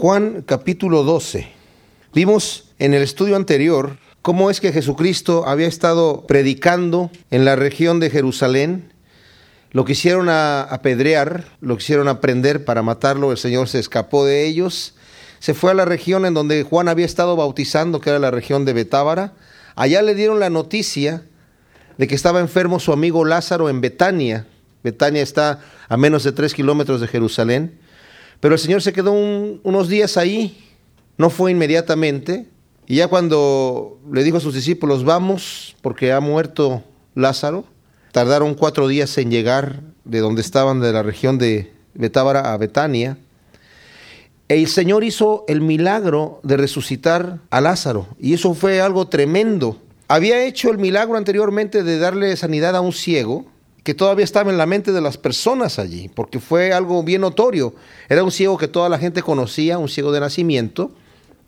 Juan capítulo 12. Vimos en el estudio anterior cómo es que Jesucristo había estado predicando en la región de Jerusalén. Lo quisieron apedrear, lo quisieron aprender para matarlo, el Señor se escapó de ellos. Se fue a la región en donde Juan había estado bautizando, que era la región de Betábara. Allá le dieron la noticia de que estaba enfermo su amigo Lázaro en Betania. Betania está a menos de tres kilómetros de Jerusalén. Pero el Señor se quedó unos días ahí, no fue inmediatamente, y ya cuando le dijo a sus discípulos, vamos, porque ha muerto Lázaro, tardaron cuatro días en llegar de donde estaban, de la región de Betábara a Betania. El Señor hizo el milagro de resucitar a Lázaro, y eso fue algo tremendo. Había hecho el milagro anteriormente de darle sanidad a un ciego, que todavía estaba en la mente de las personas allí, porque fue algo bien notorio. Era un ciego que toda la gente conocía, un ciego de nacimiento,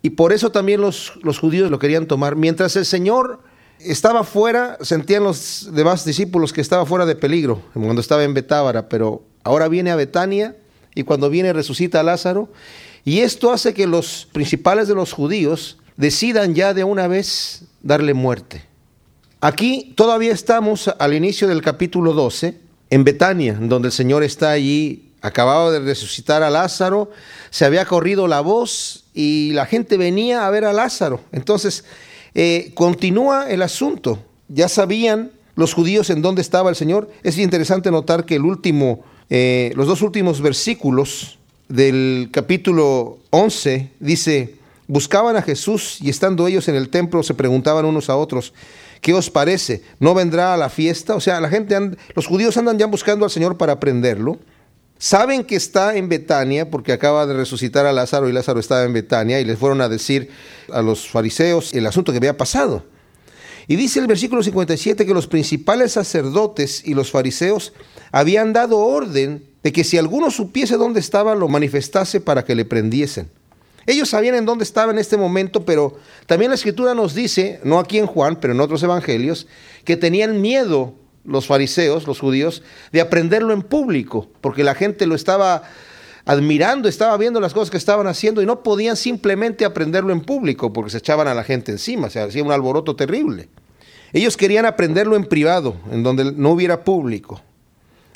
y por eso también los, los judíos lo querían tomar. Mientras el Señor estaba fuera, sentían los demás discípulos que estaba fuera de peligro, cuando estaba en Betábara, pero ahora viene a Betania y cuando viene resucita a Lázaro, y esto hace que los principales de los judíos decidan ya de una vez darle muerte. Aquí todavía estamos al inicio del capítulo 12, en Betania, donde el Señor está allí, acababa de resucitar a Lázaro, se había corrido la voz y la gente venía a ver a Lázaro. Entonces, eh, continúa el asunto. Ya sabían los judíos en dónde estaba el Señor. Es interesante notar que el último, eh, los dos últimos versículos del capítulo 11 dice, buscaban a Jesús y estando ellos en el templo se preguntaban unos a otros, ¿Qué os parece? ¿No vendrá a la fiesta? O sea, la gente, los judíos andan ya buscando al Señor para prenderlo. Saben que está en Betania porque acaba de resucitar a Lázaro y Lázaro estaba en Betania y les fueron a decir a los fariseos el asunto que había pasado. Y dice el versículo 57 que los principales sacerdotes y los fariseos habían dado orden de que si alguno supiese dónde estaba, lo manifestase para que le prendiesen. Ellos sabían en dónde estaba en este momento, pero también la escritura nos dice, no aquí en Juan, pero en otros evangelios, que tenían miedo los fariseos, los judíos, de aprenderlo en público, porque la gente lo estaba admirando, estaba viendo las cosas que estaban haciendo y no podían simplemente aprenderlo en público, porque se echaban a la gente encima, se hacía un alboroto terrible. Ellos querían aprenderlo en privado, en donde no hubiera público.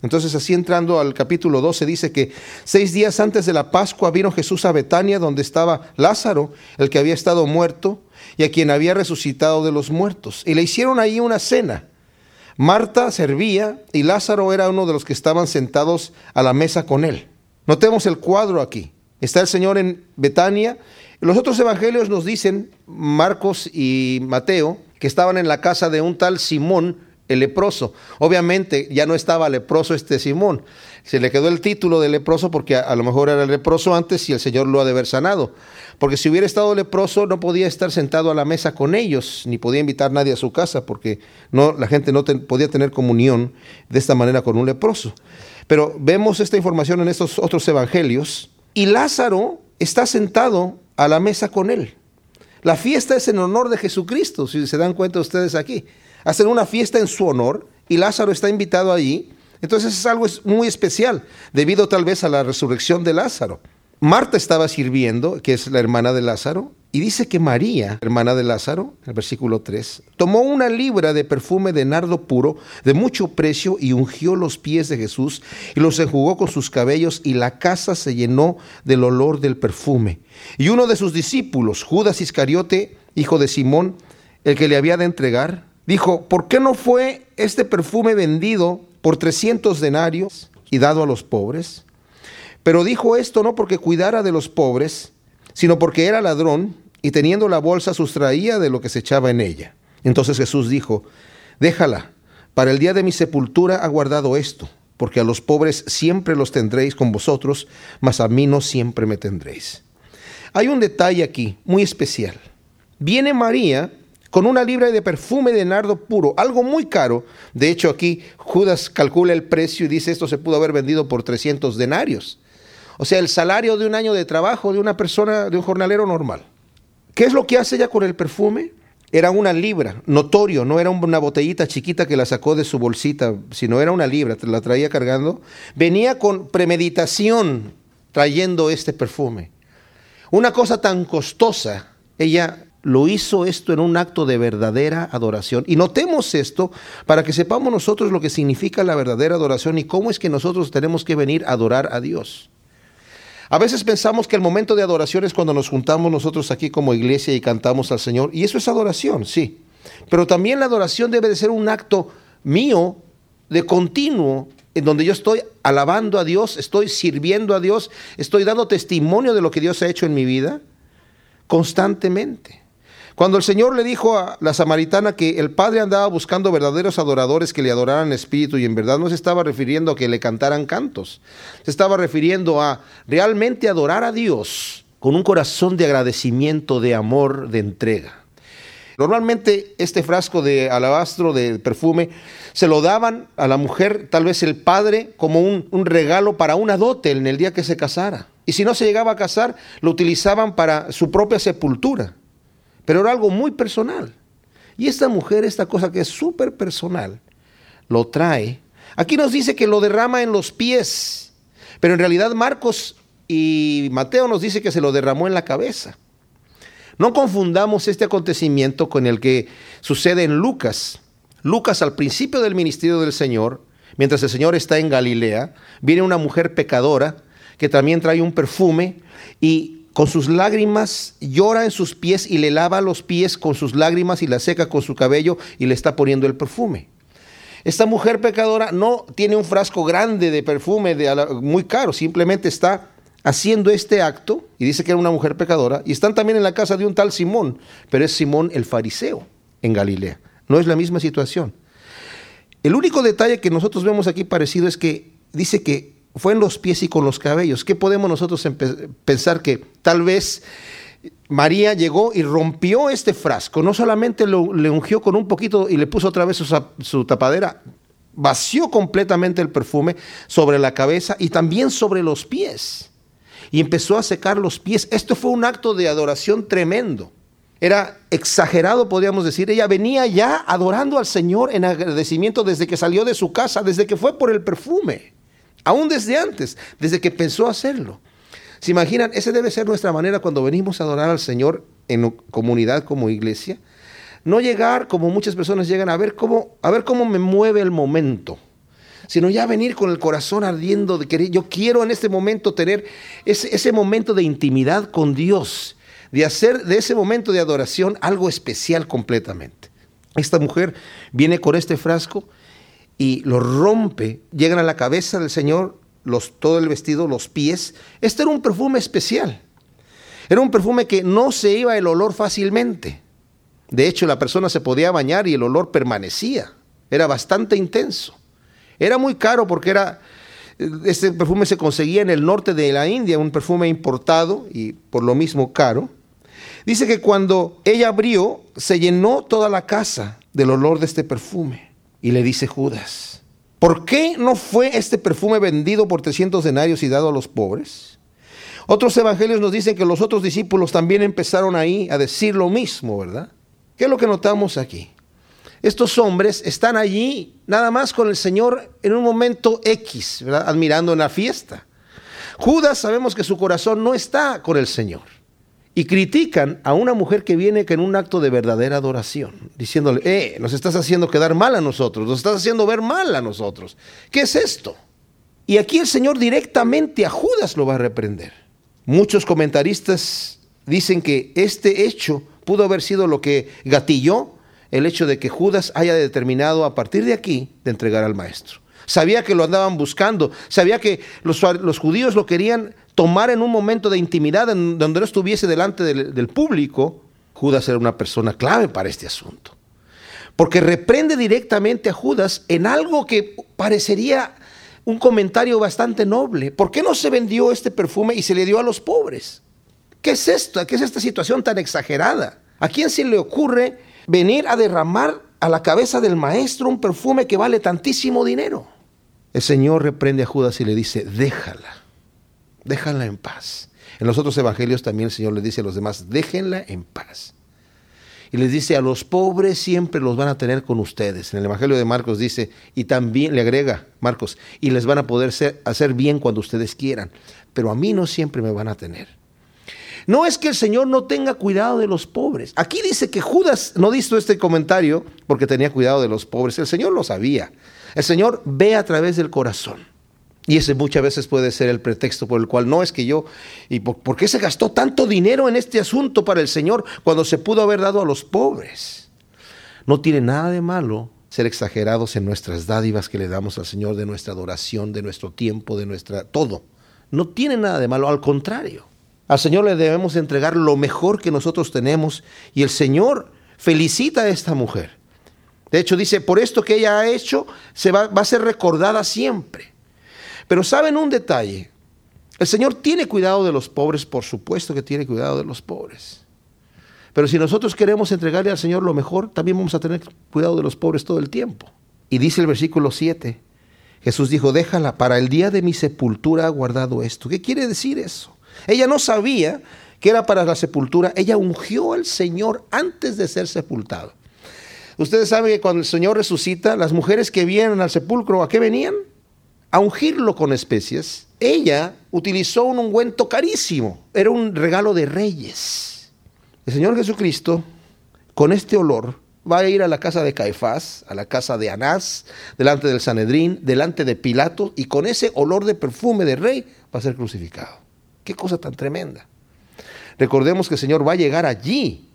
Entonces así entrando al capítulo 12 dice que seis días antes de la Pascua vino Jesús a Betania donde estaba Lázaro, el que había estado muerto y a quien había resucitado de los muertos. Y le hicieron ahí una cena. Marta servía y Lázaro era uno de los que estaban sentados a la mesa con él. Notemos el cuadro aquí. Está el Señor en Betania. Los otros evangelios nos dicen, Marcos y Mateo, que estaban en la casa de un tal Simón, el leproso. Obviamente ya no estaba leproso este Simón. Se le quedó el título de leproso porque a, lo mejor era leproso antes y el Señor lo ha de haber sanado. Porque si hubiera estado leproso no podía estar sentado a la mesa con ellos, ni podía invitar nadie a su casa, porque no, la gente no podía tener comunión de esta manera con un leproso. Pero vemos esta información en estos otros evangelios y Lázaro está sentado a la mesa con él. La fiesta es en honor de Jesucristo, si se dan cuenta ustedes aquí hacen una fiesta en su honor y Lázaro está invitado allí. Entonces es algo muy especial, debido tal vez a la resurrección de Lázaro. Marta estaba sirviendo, que es la hermana de Lázaro, y dice que María, hermana de Lázaro, el versículo 3, tomó una libra de perfume de nardo puro de mucho precio y ungió los pies de Jesús y los enjugó con sus cabellos y la casa se llenó del olor del perfume. Y uno de sus discípulos, Judas Iscariote, hijo de Simón, el que le había de entregar, dijo, ¿por qué no fue este perfume vendido por 300 denarios y dado a los pobres? Pero dijo esto no porque cuidara de los pobres, sino porque era ladrón y teniendo la bolsa sustraía de lo que se echaba en ella. Entonces Jesús dijo, déjala, para el día de mi sepultura ha guardado esto, porque a los pobres siempre los tendréis con vosotros, mas a mí no siempre me tendréis. Hay un detalle aquí muy especial. Viene María con una libra de perfume de nardo puro, algo muy caro. De hecho, aquí Judas calcula el precio y dice esto se pudo haber vendido por 300 denarios. O sea, el salario de un año de trabajo de una persona, de un jornalero normal. ¿Qué es lo que hace ella con el perfume? Era una libra, notorio, no era una botellita chiquita que la sacó de su bolsita, sino era una libra, la traía cargando. Venía con premeditación trayendo este perfume. Una cosa tan costosa, ella lo hizo esto en un acto de verdadera adoración. Y notemos esto para que sepamos nosotros lo que significa la verdadera adoración y cómo es que nosotros tenemos que venir a adorar a Dios. A veces pensamos que el momento de adoración es cuando nos juntamos nosotros aquí como iglesia y cantamos al Señor. Y eso es adoración, sí. Pero también la adoración debe de ser un acto mío de continuo en donde yo estoy alabando a Dios, estoy sirviendo a Dios, estoy dando testimonio de lo que Dios ha hecho en mi vida constantemente. Cuando el Señor le dijo a la samaritana que el Padre andaba buscando verdaderos adoradores que le adoraran espíritu y en verdad no se estaba refiriendo a que le cantaran cantos, se estaba refiriendo a realmente adorar a Dios con un corazón de agradecimiento, de amor, de entrega. Normalmente este frasco de alabastro, de perfume, se lo daban a la mujer, tal vez el padre, como un, un, regalo para una dote en el día que se casara. Y si no se llegaba a casar, lo utilizaban para su propia sepultura pero era algo muy personal. Y esta mujer, esta cosa que es súper personal, lo trae. Aquí nos dice que lo derrama en los pies, pero en realidad Marcos y Mateo nos dice que se lo derramó en la cabeza. No confundamos este acontecimiento con el que sucede en Lucas. Lucas al principio del ministerio del Señor, mientras el Señor está en Galilea, viene una mujer pecadora que también trae un perfume y con sus lágrimas llora en sus pies y le lava los pies con sus lágrimas y la seca con su cabello y le está poniendo el perfume. Esta mujer pecadora no tiene un frasco grande de perfume muy caro, simplemente está haciendo este acto y dice que era una mujer pecadora y están también en la casa de un tal Simón, pero es Simón el fariseo en Galilea. No es la misma situación. El único detalle que nosotros vemos aquí parecido es que dice que fue en los pies y con los cabellos. ¿Qué podemos nosotros pensar que tal vez María llegó y rompió este frasco? No solamente lo, le ungió con un poquito y le puso otra vez su, su tapadera, vació completamente el perfume sobre la cabeza y también sobre los pies. Y empezó a secar los pies. Esto fue un acto de adoración tremendo. Era exagerado, podríamos decir. Ella venía ya adorando al Señor en agradecimiento desde que salió de su casa, desde que fue por el perfume aún desde antes, desde que pensó hacerlo. ¿Se imaginan? Esa debe ser nuestra manera cuando venimos a adorar al Señor en comunidad como iglesia. No llegar como muchas personas llegan a ver cómo, a ver cómo me mueve el momento, sino ya venir con el corazón ardiendo de querer. Yo quiero en este momento tener ese, ese momento de intimidad con Dios, de hacer de ese momento de adoración algo especial completamente. Esta mujer viene con este frasco y lo rompe, llegan a la cabeza del Señor, los, todo el vestido, los pies. Este era un perfume especial. Era un perfume que no se iba el olor fácilmente. De hecho, la persona se podía bañar y el olor permanecía. Era bastante intenso. Era muy caro porque era este perfume se conseguía en el norte de la India, un perfume importado y por lo mismo caro. Dice que cuando ella abrió, se llenó toda la casa del olor de este perfume. Y le dice Judas, ¿por qué no fue este perfume vendido por 300 denarios y dado a los pobres? Otros evangelios nos dicen que los otros discípulos también empezaron ahí a decir lo mismo, ¿verdad? ¿Qué es lo que notamos aquí? Estos hombres están allí nada más con el Señor en un momento X, ¿verdad? Admirando en la fiesta. Judas sabemos que su corazón no está con el Señor y critican a una mujer que viene en un acto de verdadera adoración, diciéndole, eh, nos estás haciendo quedar mal a nosotros, nos estás haciendo ver mal a nosotros. ¿Qué es esto? Y aquí el Señor directamente a Judas lo va a reprender. Muchos comentaristas dicen que este hecho pudo haber sido lo que gatilló el hecho de que Judas haya determinado a partir de aquí de entregar al maestro. Sabía que lo andaban buscando, sabía que los, los judíos lo querían tomar en un momento de intimidad donde no estuviese delante del, público, Judas era una persona clave para este asunto. Porque reprende directamente a Judas en algo que parecería un comentario bastante noble. ¿Por qué no se vendió este perfume y se le dio a los pobres? ¿Qué es esto? ¿Qué es esta situación tan exagerada? ¿A quién se le ocurre venir a derramar a la cabeza del maestro un perfume que vale tantísimo dinero? El Señor reprende a Judas y le dice, déjala déjala en paz. En los otros evangelios también el Señor le dice a los demás, déjenla en paz. Y les dice, a los pobres siempre los van a tener con ustedes. En el Evangelio de Marcos dice, y también le agrega Marcos, y les van a poder hacer bien cuando ustedes quieran, pero a mí no siempre me van a tener. No es que el Señor no tenga cuidado de los pobres. Aquí dice que Judas no hizo este comentario porque tenía cuidado de los pobres. El Señor lo sabía. El Señor ve a través del corazón. Y ese muchas veces puede ser el pretexto por el cual no es que yo, ¿y por, qué se gastó tanto dinero en este asunto para el Señor cuando se pudo haber dado a los pobres? No tiene nada de malo ser exagerados en nuestras dádivas que le damos al Señor, de nuestra adoración, de nuestro tiempo, de nuestra... todo. No tiene nada de malo, al contrario. Al Señor le debemos entregar lo mejor que nosotros tenemos y el Señor felicita a esta mujer. De hecho, dice, por esto que ella ha hecho, se va, va a ser recordada siempre. Pero saben un detalle, el Señor tiene cuidado de los pobres, por supuesto que tiene cuidado de los pobres. Pero si nosotros queremos entregarle al Señor lo mejor, también vamos a tener cuidado de los pobres todo el tiempo. Y dice el versículo 7, Jesús dijo, déjala, para el día de mi sepultura ha guardado esto. ¿Qué quiere decir eso? Ella no sabía que era para la sepultura, ella ungió al Señor antes de ser sepultado. Ustedes saben que cuando el Señor resucita, las mujeres que vienen al sepulcro, ¿a qué venían? A ungirlo con especias. Ella utilizó un ungüento carísimo, era un regalo de reyes. El Señor Jesucristo, con este olor, va a ir a la casa de Caifás, a la casa de Anás, delante del Sanedrín, delante de Pilato, y con ese olor de perfume de rey va a ser crucificado. Qué cosa tan tremenda. Recordemos que el Señor va a llegar allí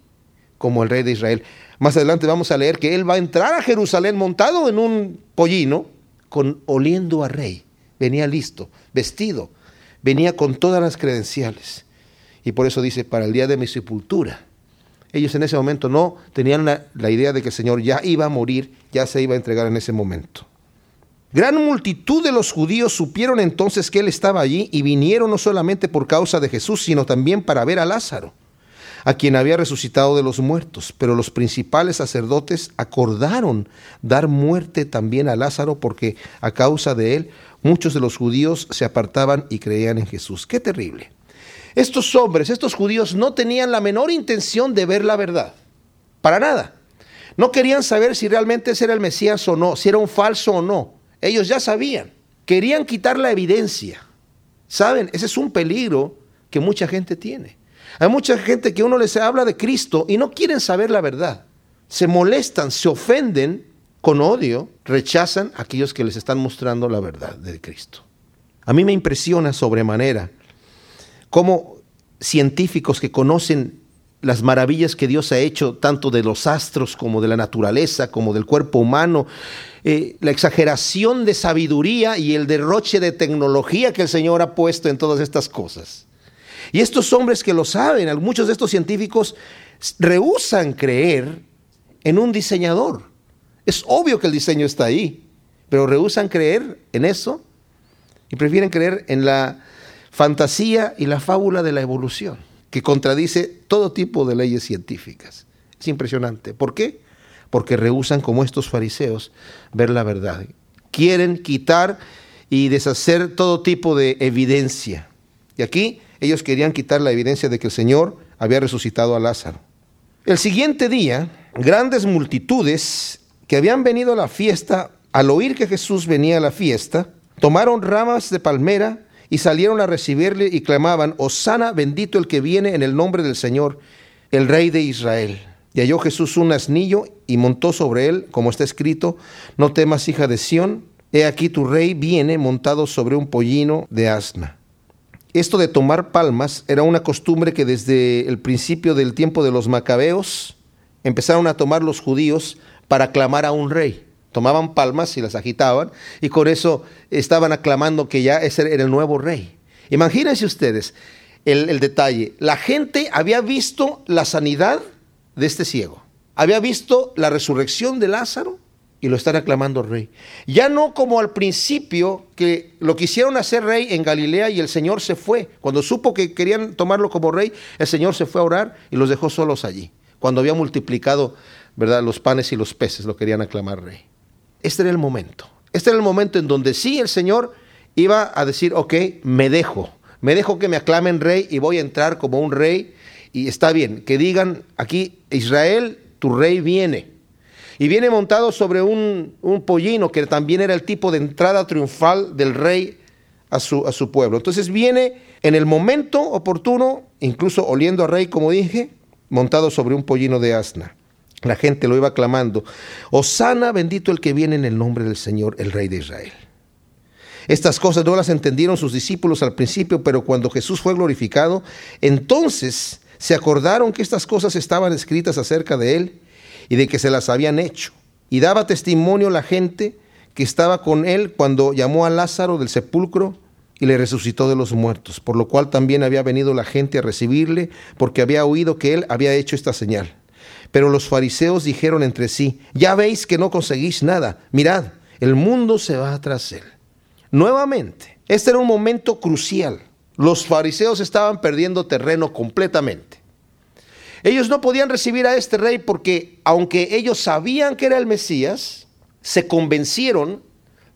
como el rey de Israel. Más adelante vamos a leer que Él va a entrar a Jerusalén montado en un pollino, con, oliendo a rey. Venía listo, vestido, venía con todas las credenciales. Y por eso dice, para el día de mi sepultura. Ellos en ese momento no tenían la, la idea de que el Señor ya iba a morir, ya se iba a entregar en ese momento. Gran multitud de los judíos supieron entonces que él estaba allí y vinieron no solamente por causa de Jesús, sino también para ver a Lázaro, a quien había resucitado de los muertos. Pero los principales sacerdotes acordaron dar muerte también a Lázaro porque a causa de él muchos de los judíos se apartaban y creían en Jesús. Qué terrible. Estos hombres, estos judíos, no tenían la menor intención de ver la verdad. Para nada. No querían saber si realmente ese era el Mesías o no, si era un falso o no. Ellos ya sabían, querían quitar la evidencia. ¿Saben? Ese es un peligro que mucha gente tiene. Hay mucha gente que uno les habla de Cristo y no quieren saber la verdad. Se molestan, se ofenden con odio, rechazan a aquellos que les están mostrando la verdad de Cristo. A mí me impresiona sobremanera cómo científicos que conocen las maravillas que Dios ha hecho, tanto de los astros como de la naturaleza, como del cuerpo humano, eh, la exageración de sabiduría y el derroche de tecnología que el Señor ha puesto en todas estas cosas. Y estos hombres que lo saben, muchos de estos científicos rehusan creer en un diseñador. Es obvio que el diseño está ahí, pero rehusan creer en eso y prefieren creer en la fantasía y la fábula de la evolución que contradice todo tipo de leyes científicas. Es impresionante. ¿Por qué? Porque rehusan, como estos fariseos, ver la verdad. Quieren quitar y deshacer todo tipo de evidencia. Y aquí ellos querían quitar la evidencia de que el Señor había resucitado a Lázaro. El siguiente día, grandes multitudes que habían venido a la fiesta, al oír que Jesús venía a la fiesta, tomaron ramas de palmera y salieron a recibirle y clamaban, Osana bendito el que viene en el nombre del Señor, el Rey de Israel. Y halló Jesús un asnillo y montó sobre él, como está escrito, no temas hija de Sión, he aquí tu rey viene montado sobre un pollino de asna. Esto de tomar palmas era una costumbre que desde el principio del tiempo de los macabeos empezaron a tomar los judíos para aclamar a un rey tomaban palmas y las agitaban y con eso estaban aclamando que ya ese era el nuevo rey. Imagínense ustedes el, el, detalle. La gente había visto la sanidad de este ciego, había visto la resurrección de Lázaro y lo están aclamando rey. Ya no como al principio que lo quisieron hacer rey en Galilea y el Señor se fue. Cuando supo que querían tomarlo como rey, el Señor se fue a orar y los dejó solos allí. Cuando había multiplicado, ¿verdad? Los panes y los peces lo querían aclamar rey. Este era el momento. Este era el momento en donde sí el Señor iba a decir, ok, me dejo, me dejo que me aclamen rey y voy a entrar como un rey. Y está bien, que digan aquí, Israel, tu rey viene. Y viene montado sobre un, pollino, que también era el tipo de entrada triunfal del rey a su, a su pueblo. Entonces viene En el momento oportuno, incluso oliendo a rey, como dije, montado sobre un pollino de asna. La gente lo iba clamando, Osana, bendito el que viene en el nombre del Señor, el Rey de Israel. Estas cosas no las entendieron sus discípulos al principio, pero cuando Jesús fue glorificado, entonces se acordaron que estas cosas estaban escritas acerca de él y de que se las habían hecho. Y daba testimonio la gente que estaba con él cuando llamó a Lázaro del sepulcro y le resucitó de los muertos, por lo cual también había venido la gente a recibirle, porque había oído que él había hecho esta señal. Pero los fariseos dijeron entre sí, ya veis que no conseguís nada, mirad, el mundo se va tras él. Nuevamente, este era un momento crucial. Los fariseos estaban perdiendo terreno completamente. Ellos no podían recibir a este rey porque, aunque ellos sabían que era el Mesías, se convencieron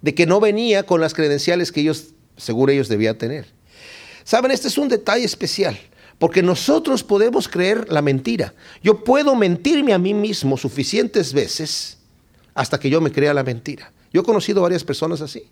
de que no venía con las credenciales que ellos seguro ellos debían tener. Saben, este es un detalle especial, porque nosotros podemos creer la mentira. Yo puedo mentirme a mí mismo suficientes veces hasta que yo me crea la mentira. Yo he conocido varias personas así.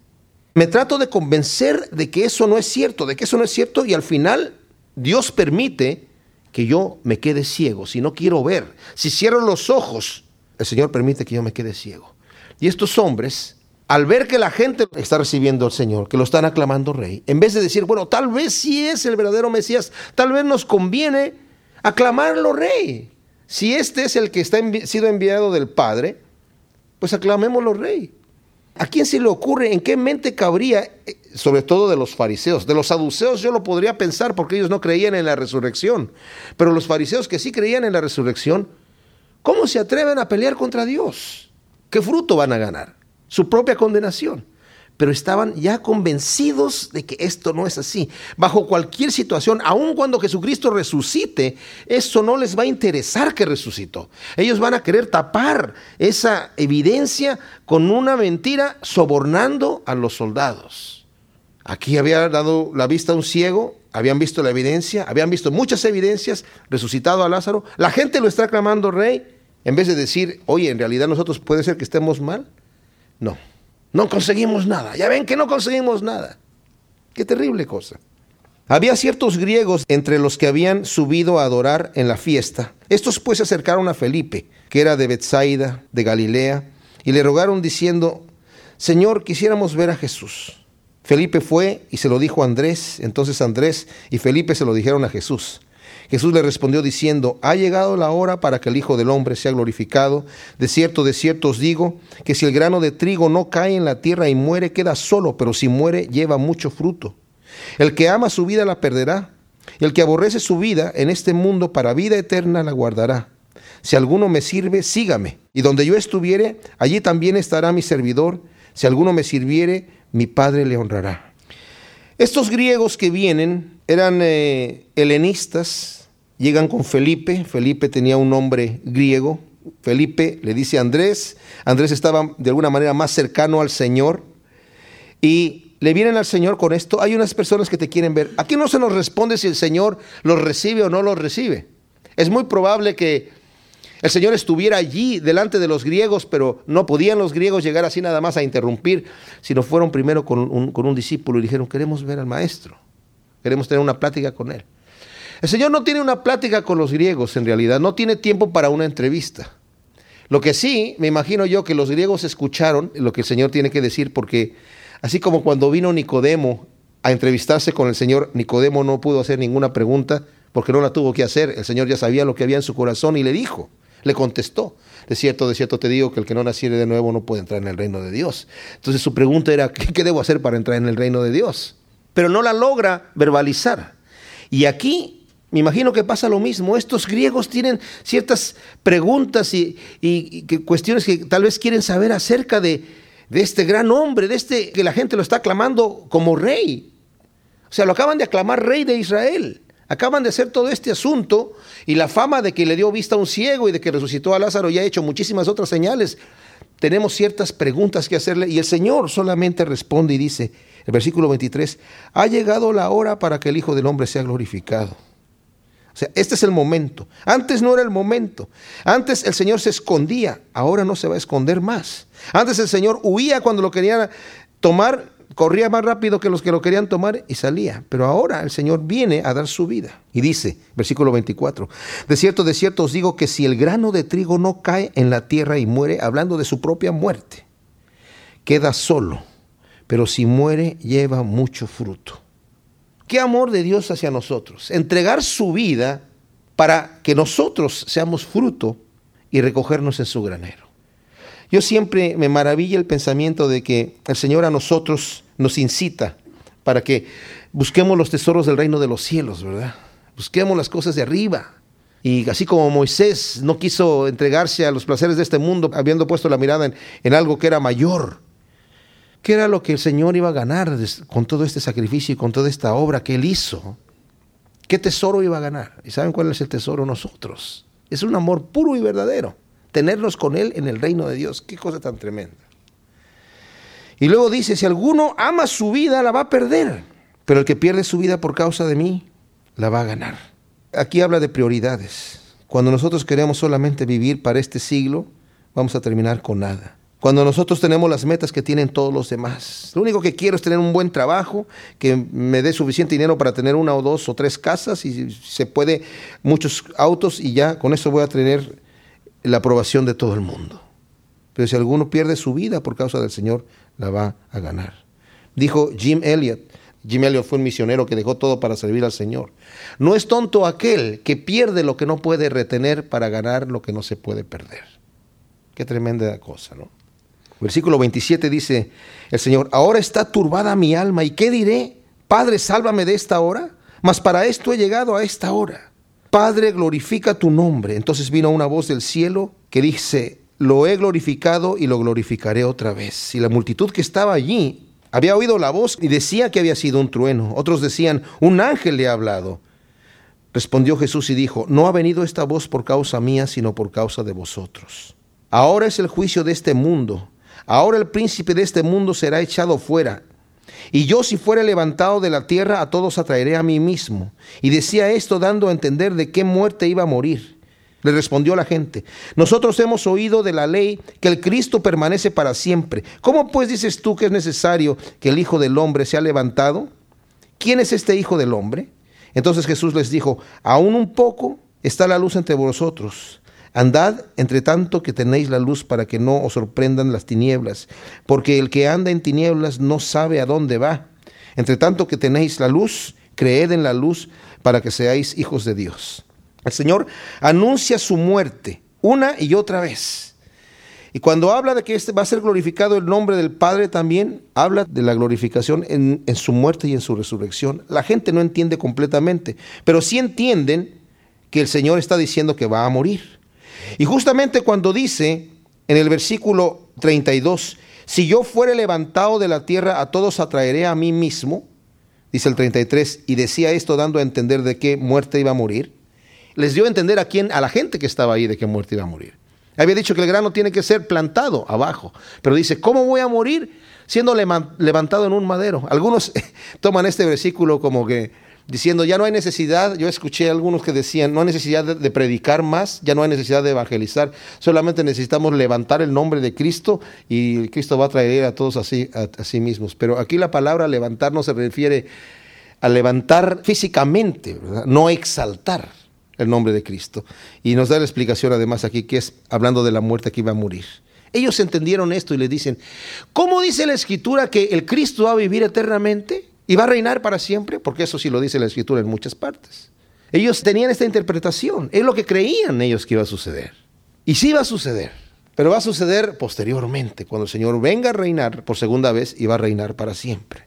Me trato de convencer de que eso no es cierto, de que eso no es cierto y al final Dios permite que yo me quede ciego, si no quiero ver. Si cierro los ojos, el Señor permite que yo me quede ciego. Y estos hombres al ver que la gente está recibiendo al Señor, que lo están aclamando rey, en vez de decir, bueno, tal vez sí es el verdadero Mesías, tal vez nos conviene aclamarlo rey. Si este es el que está sido enviado del Padre, pues aclamémoslo rey. ¿A quién se le ocurre? ¿En qué mente cabría? Eh, sobre todo de los fariseos. De los saduceos yo lo podría pensar porque ellos no creían en la resurrección. Pero los fariseos que sí creían en la resurrección, ¿cómo se atreven a pelear contra Dios? ¿Qué fruto van a ganar? su propia condenación. Pero estaban ya convencidos de que esto no es así. Bajo cualquier situación, aun cuando Jesucristo resucite, eso no les va a interesar que resucitó. Ellos van a querer tapar esa evidencia con una mentira sobornando a los soldados. Aquí había dado la vista a un ciego, habían visto la evidencia, habían visto muchas evidencias, resucitado a Lázaro. La gente lo está clamando rey, en vez de decir, oye, en realidad nosotros puede ser que estemos mal. No, no conseguimos nada. Ya ven que no conseguimos nada. Qué terrible cosa. Había ciertos griegos entre los que habían subido a adorar en la fiesta. Estos pues se acercaron a Felipe, que era de Bethsaida, de Galilea, y le rogaron diciendo, Señor, quisiéramos ver a Jesús. Felipe fue y se lo dijo a Andrés, entonces Andrés y Felipe se lo dijeron a Jesús. Jesús le respondió diciendo, ha llegado la hora para que el Hijo del Hombre sea glorificado. De cierto, de cierto os digo, que si el grano de trigo no cae en la tierra y muere, queda solo, pero si muere, lleva mucho fruto. El que ama su vida la perderá, y el que aborrece su vida en este mundo para vida eterna la guardará. Si alguno me sirve, sígame, y donde yo estuviere, allí también estará mi servidor. Si alguno me sirviere, mi Padre le honrará. Estos griegos que vienen eran eh, helenistas, llegan con Felipe, Felipe tenía un nombre griego, Felipe le dice a Andrés, Andrés estaba de alguna manera más cercano al Señor y le vienen al Señor con esto. Hay unas personas que te quieren ver. Aquí no se nos responde si el Señor los recibe o no los recibe. Es muy probable que el Señor estuviera allí delante de los griegos, pero no podían los griegos llegar así nada más a interrumpir, sino fueron primero con un, discípulo y dijeron, queremos ver al maestro, queremos tener una plática con él. El Señor no tiene una plática con los griegos en realidad, no tiene tiempo para una entrevista. Lo que sí, me imagino yo que los griegos escucharon lo que el Señor tiene que decir, porque así como cuando vino Nicodemo a entrevistarse con el Señor, Nicodemo no pudo hacer ninguna pregunta porque no la tuvo que hacer. El Señor ya sabía lo que había en su corazón y le dijo. Le contestó, de cierto, de cierto te digo que el que no naciere de nuevo no puede entrar en el reino de Dios. Entonces su pregunta era, ¿qué, debo hacer para entrar en el reino de Dios? Pero no la logra verbalizar. Y aquí me imagino que pasa lo mismo. Estos griegos tienen ciertas preguntas y, cuestiones que tal vez quieren saber acerca de, de, este gran hombre, de este que la gente lo está aclamando como rey. O sea, lo acaban de aclamar rey de Israel. Acaban de hacer todo este asunto y la fama de que le dio vista a un ciego y de que resucitó a Lázaro y ha hecho muchísimas otras señales. Tenemos ciertas preguntas que hacerle y el Señor solamente responde y dice, el versículo 23, ha llegado la hora para que el Hijo del Hombre sea glorificado. O sea, este es el momento. Antes no era el momento. Antes el Señor se escondía, ahora no se va a esconder más. Antes el Señor huía cuando lo querían tomar, corría más rápido que los que lo querían tomar y salía. Pero ahora el Señor viene a dar su vida. Y dice, versículo 24, de cierto, de cierto os digo que si el grano de trigo no cae en la tierra y muere, hablando de su propia muerte, queda solo, pero si muere lleva mucho fruto. Qué amor de Dios hacia nosotros. Entregar su vida para que nosotros seamos fruto y recogernos en su granero. Yo siempre me maravilla el pensamiento de que el Señor a nosotros nos incita para que busquemos los tesoros del reino de los cielos, ¿verdad? Busquemos las cosas de arriba. Y así como Moisés no quiso entregarse a los placeres de este mundo, habiendo puesto la mirada en, algo que era mayor, ¿qué era lo que el Señor iba a ganar con todo este sacrificio y con toda esta obra que Él hizo? ¿Qué tesoro iba a ganar? ¿Y saben cuál es el tesoro? Nosotros. Es un amor puro y verdadero tenernos con Él en el reino de Dios. Qué cosa tan tremenda. Y luego dice, si alguno ama su vida, la va a perder, pero el que pierde su vida por causa de mí, la va a ganar. Aquí habla de prioridades. Cuando nosotros queremos solamente vivir para este siglo, vamos a terminar con nada. Cuando nosotros tenemos las metas que tienen todos los demás. Lo único que quiero es tener un buen trabajo, que me dé suficiente dinero para tener una o dos o tres casas y se puede muchos autos y ya con eso voy a tener la aprobación de todo el mundo. Pero si alguno pierde su vida por causa del Señor, la va a ganar. Dijo Jim Elliot. Jim Elliot fue un misionero que dejó todo para servir al Señor. No es tonto aquel que pierde lo que no puede retener para ganar lo que no se puede perder. Qué tremenda cosa, ¿no? Versículo 27 dice el Señor, ahora está turbada mi alma y ¿qué diré? Padre, sálvame de esta hora, mas para esto he llegado a esta hora. Padre, glorifica tu nombre. Entonces vino una voz del cielo que dice, lo he glorificado y lo glorificaré otra vez. Y la multitud que estaba allí había oído la voz y decía que había sido un trueno. Otros decían, un ángel le ha hablado. Respondió Jesús y dijo, no ha venido esta voz por causa mía, sino por causa de vosotros. Ahora es el juicio de este mundo. Ahora el príncipe de este mundo será echado fuera. Y yo si fuere levantado de la tierra, a todos atraeré a mí mismo. Y decía esto dando a entender de qué muerte iba a morir. Le respondió la gente, nosotros hemos oído de la ley que el Cristo permanece para siempre. ¿Cómo pues dices tú que es necesario que el Hijo del Hombre sea levantado? ¿Quién es este Hijo del Hombre? Entonces Jesús les dijo, aún un poco está la luz entre vosotros. Andad entre tanto que tenéis la luz para que no os sorprendan las tinieblas, porque el que anda en tinieblas no sabe a dónde va. Entre tanto que tenéis la luz, creed en la luz para que seáis hijos de Dios. El Señor anuncia su muerte una y otra vez. Y cuando habla de que este va a ser glorificado el nombre del Padre también, habla de la glorificación en, en, su muerte y en su resurrección. La gente no entiende completamente, pero sí entienden que el Señor está diciendo que va a morir. Y justamente cuando dice en el versículo 32, si yo fuere levantado de la tierra, a todos atraeré a mí mismo, dice el 33, y decía esto dando a entender de qué muerte iba a morir, les dio a entender a quién, a la gente que estaba ahí de qué muerte iba a morir. Había dicho que el grano tiene que ser plantado abajo, pero dice, ¿cómo voy a morir siendo levantado en un madero? Algunos toman este versículo como que diciendo ya no hay necesidad, yo escuché a algunos que decían, no hay necesidad de, predicar más, ya no hay necesidad de evangelizar, solamente necesitamos levantar el nombre de Cristo y Cristo va a traer a todos así, a, sí mismos. Pero aquí la palabra levantar no se refiere a levantar físicamente, no exaltar el nombre de Cristo. Y nos da la explicación además aquí que es hablando de la muerte que iba a morir. Ellos entendieron esto y le dicen, ¿cómo dice la escritura que el Cristo va a vivir eternamente? y va a reinar para siempre, porque eso sí lo dice la escritura en muchas partes. Ellos tenían esta interpretación, es lo que creían ellos que iba a suceder. Y sí va a suceder, pero va a suceder posteriormente, cuando el Señor venga a reinar por segunda vez y va a reinar para siempre.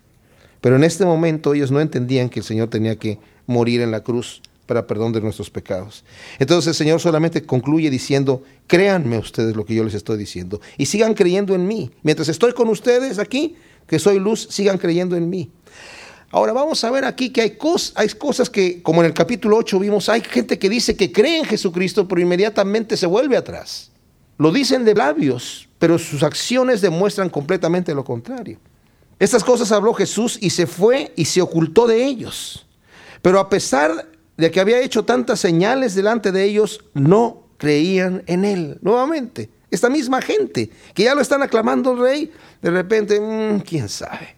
Pero en este momento ellos no entendían que el Señor tenía que morir en la cruz para perdón de nuestros pecados. Entonces el Señor solamente concluye diciendo, créanme ustedes lo que yo les estoy diciendo y sigan creyendo en mí. Mientras estoy con ustedes aquí, que soy luz, sigan creyendo en mí. Ahora vamos a ver aquí que hay, cosas, hay cosas que, como en el capítulo 8 vimos, hay gente que dice que cree en Jesucristo, pero inmediatamente se vuelve atrás. Lo dicen de labios, pero sus acciones demuestran completamente lo contrario. Estas cosas habló Jesús y se fue y se ocultó de ellos. Pero a pesar de que había hecho tantas señales delante de ellos, no creían en él. Nuevamente, esta misma gente que ya lo están aclamando rey, de repente, mm, quién sabe.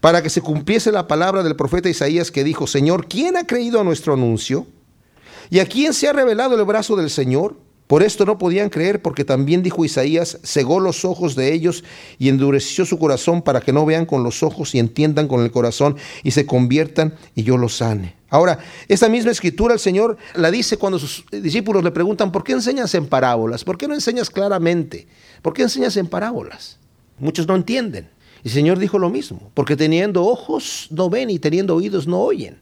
para que se cumpliese la palabra del profeta Isaías que dijo, Señor, ¿quién ha creído a nuestro anuncio? ¿Y a quién se ha revelado el brazo del Señor? Por esto no podían creer, porque también dijo Isaías, cegó los ojos de ellos y endureció su corazón para que no vean con los ojos y entiendan con el corazón y se conviertan y yo los sane. Ahora, esta misma escritura el Señor la dice cuando sus discípulos le preguntan, ¿por qué enseñas en parábolas? ¿Por qué no enseñas claramente? ¿Por qué enseñas en parábolas? Muchos no entienden. Y el Señor dijo lo mismo, porque teniendo ojos no ven y teniendo oídos no oyen.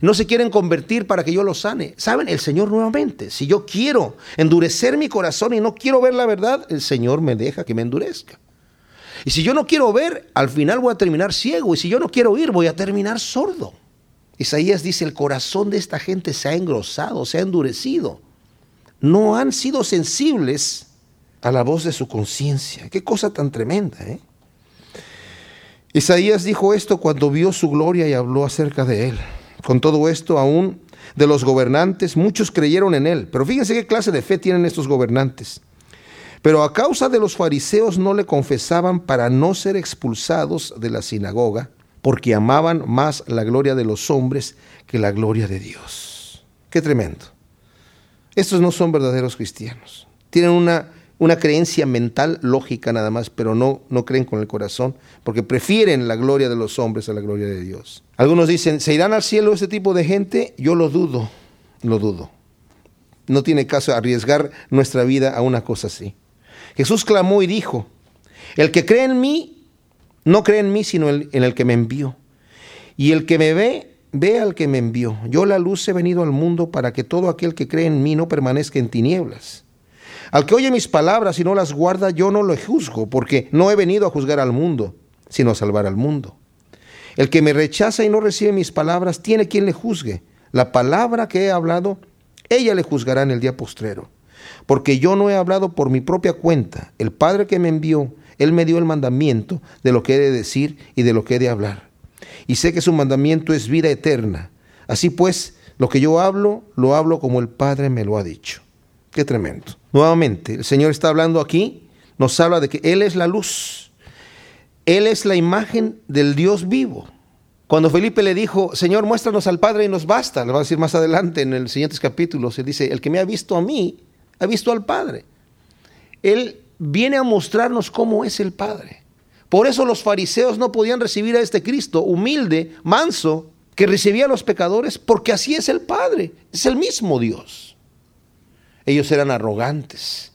No se quieren convertir para que yo los sane. ¿Saben? El Señor nuevamente, si yo quiero endurecer mi corazón y no quiero ver la verdad, el Señor me deja que me endurezca. Y si yo no quiero ver, al final voy a terminar ciego. Y si yo no quiero oír, voy a terminar sordo. Isaías dice, el corazón de esta gente se ha engrosado, se ha endurecido. No han sido sensibles a la voz de su conciencia. Qué cosa tan tremenda, ¿eh? Isaías dijo esto cuando vio su gloria y habló acerca de él. Con todo esto, aún de los gobernantes, muchos creyeron en él. Pero fíjense qué clase de fe tienen estos gobernantes. Pero a causa de los fariseos no le confesaban para no ser expulsados de la sinagoga, porque amaban más la gloria de los hombres que la gloria de Dios. Qué tremendo. Estos no son verdaderos cristianos. Tienen una una creencia mental lógica nada más, pero no, no creen con el corazón, porque prefieren la gloria de los hombres a la gloria de Dios. Algunos dicen, ¿se irán al cielo este tipo de gente? Yo lo dudo, lo dudo. No tiene caso arriesgar nuestra vida a una cosa así. Jesús clamó y dijo, el que cree en mí, no cree en mí, sino en el que me envió. Y el que me ve, ve al que me envió. Yo la luz he venido al mundo para que todo aquel que cree en mí no permanezca en tinieblas. Al que oye mis palabras y no las guarda, yo no lo juzgo, porque no he venido a juzgar al mundo, sino a salvar al mundo. El que me rechaza y no recibe mis palabras, tiene quien le juzgue. La palabra que he hablado, ella le juzgará en el día postrero. Porque yo no he hablado por mi propia cuenta. El Padre que me envió, Él me dio el mandamiento de lo que he de decir y de lo que he de hablar. Y sé que su mandamiento es vida eterna. Así pues, lo que yo hablo, lo hablo como el Padre me lo ha dicho. Qué tremendo. Nuevamente, el Señor está hablando aquí, nos habla de que Él es la luz. Él es la imagen del Dios vivo. Cuando Felipe le dijo, Señor, muéstranos al Padre y nos basta, le va a decir más adelante en los siguientes capítulos, él dice, el que me ha visto a mí, ha visto al Padre. Él viene a mostrarnos cómo es el Padre. Por eso los fariseos no podían recibir a este Cristo humilde, manso, que recibía a los pecadores, porque así es el Padre, es el mismo Dios. Ellos eran arrogantes,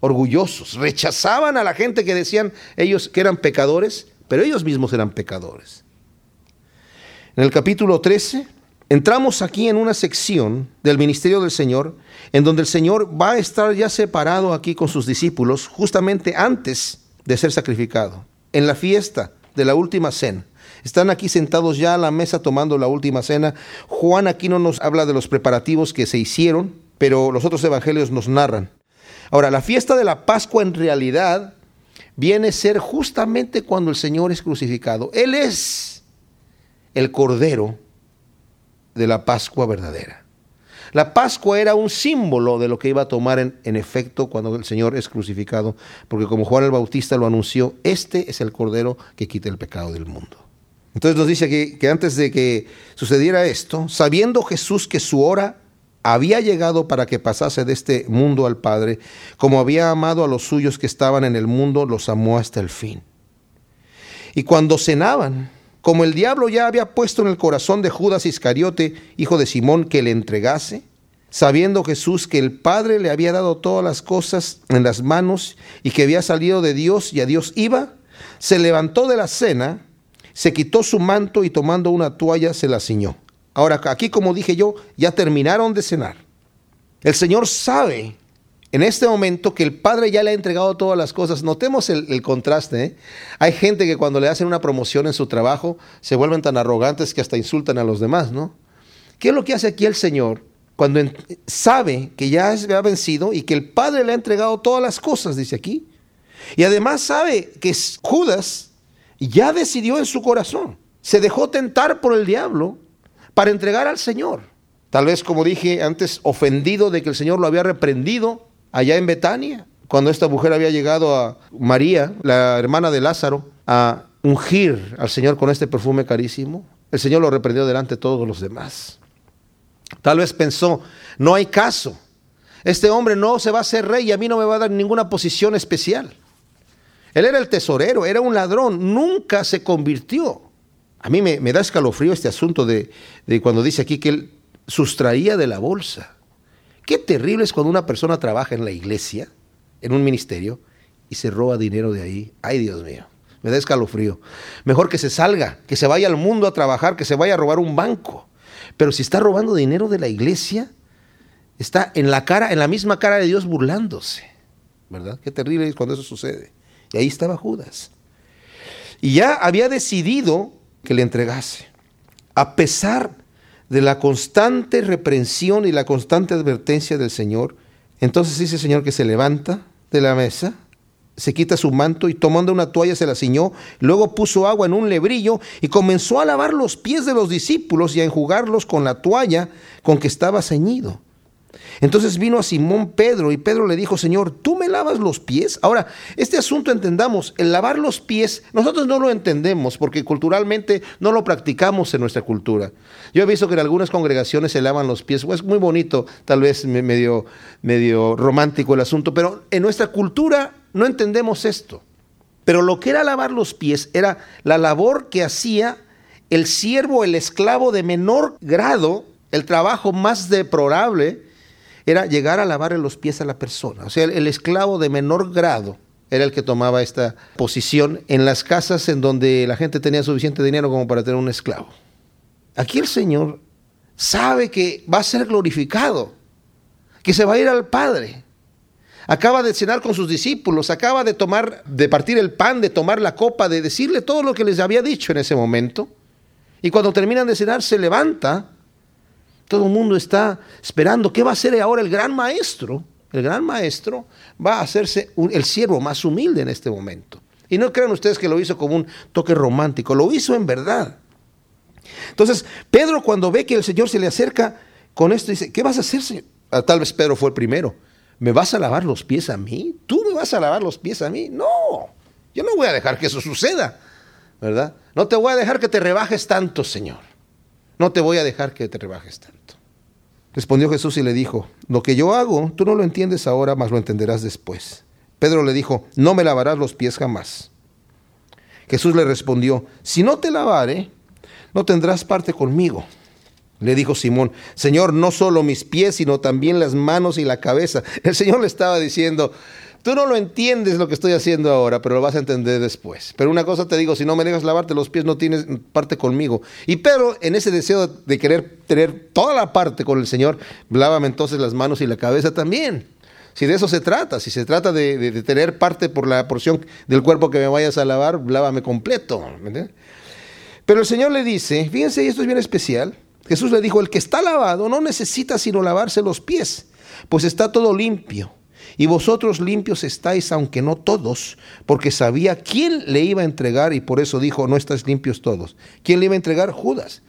orgullosos, rechazaban a la gente que decían ellos que eran pecadores, pero ellos mismos eran pecadores. En el capítulo 13 entramos aquí en una sección del ministerio del Señor, en donde el Señor va a estar ya separado aquí con sus discípulos justamente antes de ser sacrificado, en la fiesta de la última cena. Están aquí sentados ya a la mesa tomando la última cena. Juan aquí no nos habla de los preparativos que se hicieron, pero los otros evangelios nos narran. Ahora, la fiesta de la Pascua en realidad viene a ser justamente cuando el Señor es crucificado. Él es el Cordero de la Pascua verdadera. La Pascua era un símbolo de lo que iba a tomar en, efecto cuando el Señor es crucificado, porque como Juan el Bautista lo anunció, este es el Cordero que quita el pecado del mundo. Entonces nos dice que antes de que sucediera esto, sabiendo Jesús que su hora había llegado para que pasase de este mundo al Padre, como había amado a los suyos que estaban en el mundo, los amó hasta el fin. Y cuando cenaban, como el diablo ya había puesto en el corazón de Judas Iscariote, hijo de Simón, que le entregase, sabiendo Jesús que el Padre le había dado todas las cosas en las manos y que había salido de Dios y a Dios iba, se levantó de la cena, se quitó su manto y tomando una toalla se la ciñó. Ahora, aquí como dije yo, ya terminaron de cenar. El Señor sabe en este momento que el Padre ya le ha entregado todas las cosas. Notemos el, contraste. ¿eh? Hay gente que cuando le hacen una promoción en su trabajo se vuelven tan arrogantes que hasta insultan a los demás, ¿no? ¿Qué es lo que hace aquí el Señor cuando sabe que ya ha vencido y que el Padre le ha entregado todas las cosas, dice aquí? Y además sabe que Judas ya decidió en su corazón. Se dejó tentar por el diablo para entregar al Señor. Tal vez, como dije antes, ofendido de que el Señor lo había reprendido allá en Betania, cuando esta mujer había llegado a María, la hermana de Lázaro, a ungir al Señor con este perfume carísimo, el Señor lo reprendió delante de todos los demás. Tal vez pensó, no hay caso. Este hombre no se va a hacer rey y a mí no me va a dar ninguna posición especial. Él era el tesorero, era un ladrón, nunca se convirtió. A mí me, da escalofrío este asunto de, de cuando dice aquí que él sustraía de la bolsa. Qué terrible es cuando una persona trabaja en la iglesia, en un ministerio, y se roba dinero de ahí. Ay, Dios mío, me da escalofrío. Mejor que se salga, que se vaya al mundo a trabajar, que se vaya a robar un banco. Pero si está robando dinero de la iglesia, está en la cara, en la misma cara de Dios burlándose. ¿Verdad? Qué terrible es cuando eso sucede. Y ahí estaba Judas. Y ya había decidido que le entregase. A pesar de la constante reprensión y la constante advertencia del Señor, entonces dice el Señor que se levanta de la mesa, se quita su manto y tomando una toalla se la ciñó, luego puso agua en un lebrillo y comenzó a lavar los pies de los discípulos y a enjugarlos con la toalla con que estaba ceñido. Entonces vino a Simón Pedro y Pedro le dijo, Señor, ¿tú me lavas los pies? Ahora, este asunto entendamos, el lavar los pies, nosotros no lo entendemos porque culturalmente no lo practicamos en nuestra cultura. Yo he visto que en algunas congregaciones se lavan los pies, es muy bonito, tal vez medio, medio romántico el asunto, pero en nuestra cultura no entendemos esto. Pero lo que era lavar los pies era la labor que hacía el siervo, el esclavo de menor grado, el trabajo más deplorable, era llegar a lavarle los pies a la persona. O sea, el, esclavo de menor grado era el que tomaba esta posición en las casas en donde la gente tenía suficiente dinero como para tener un esclavo. Aquí el Señor sabe que va a ser glorificado, que se va a ir al Padre. Acaba de cenar con sus discípulos, acaba de tomar, de partir el pan, de tomar la copa, de decirle todo lo que les había dicho en ese momento. Y cuando terminan de cenar, se levanta todo el mundo está esperando qué va a hacer ahora el gran maestro. El gran maestro va a hacerse el siervo más humilde en este momento. Y no crean ustedes que lo hizo como un toque romántico, lo hizo en verdad. Entonces, Pedro cuando ve que el Señor se le acerca con esto, dice, ¿qué vas a hacer, Señor? Ah, tal vez Pedro fue el primero. ¿Me vas a lavar los pies a mí? ¿Tú me vas a lavar los pies a mí? No, yo no voy a dejar que eso suceda, ¿verdad? No te voy a dejar que te rebajes tanto, Señor. No te voy a dejar que te rebajes tanto. Respondió Jesús y le dijo, lo que yo hago, tú no lo entiendes ahora, mas lo entenderás después. Pedro le dijo, no me lavarás los pies jamás. Jesús le respondió, si no te lavare, no tendrás parte conmigo. Le dijo Simón, Señor, no solo mis pies, sino también las manos y la cabeza. El Señor le estaba diciendo, Tú no lo entiendes lo que estoy haciendo ahora, pero lo vas a entender después. Pero una cosa te digo, si no me dejas lavarte los pies, no tienes parte conmigo. Y Pedro, en ese deseo de querer tener toda la parte con el Señor, lávame entonces las manos y la cabeza también. Si de eso se trata, si se trata de, tener parte por la porción del cuerpo que me vayas a lavar, lávame completo. Pero el Señor le dice, fíjense, y esto es bien especial, Jesús le dijo, el que está lavado no necesita sino lavarse los pies, pues está todo limpio. Y vosotros limpios estáis, aunque no todos, porque sabía quién le iba a entregar y por eso dijo, no estáis limpios todos. ¿Quién le iba a entregar? Judas.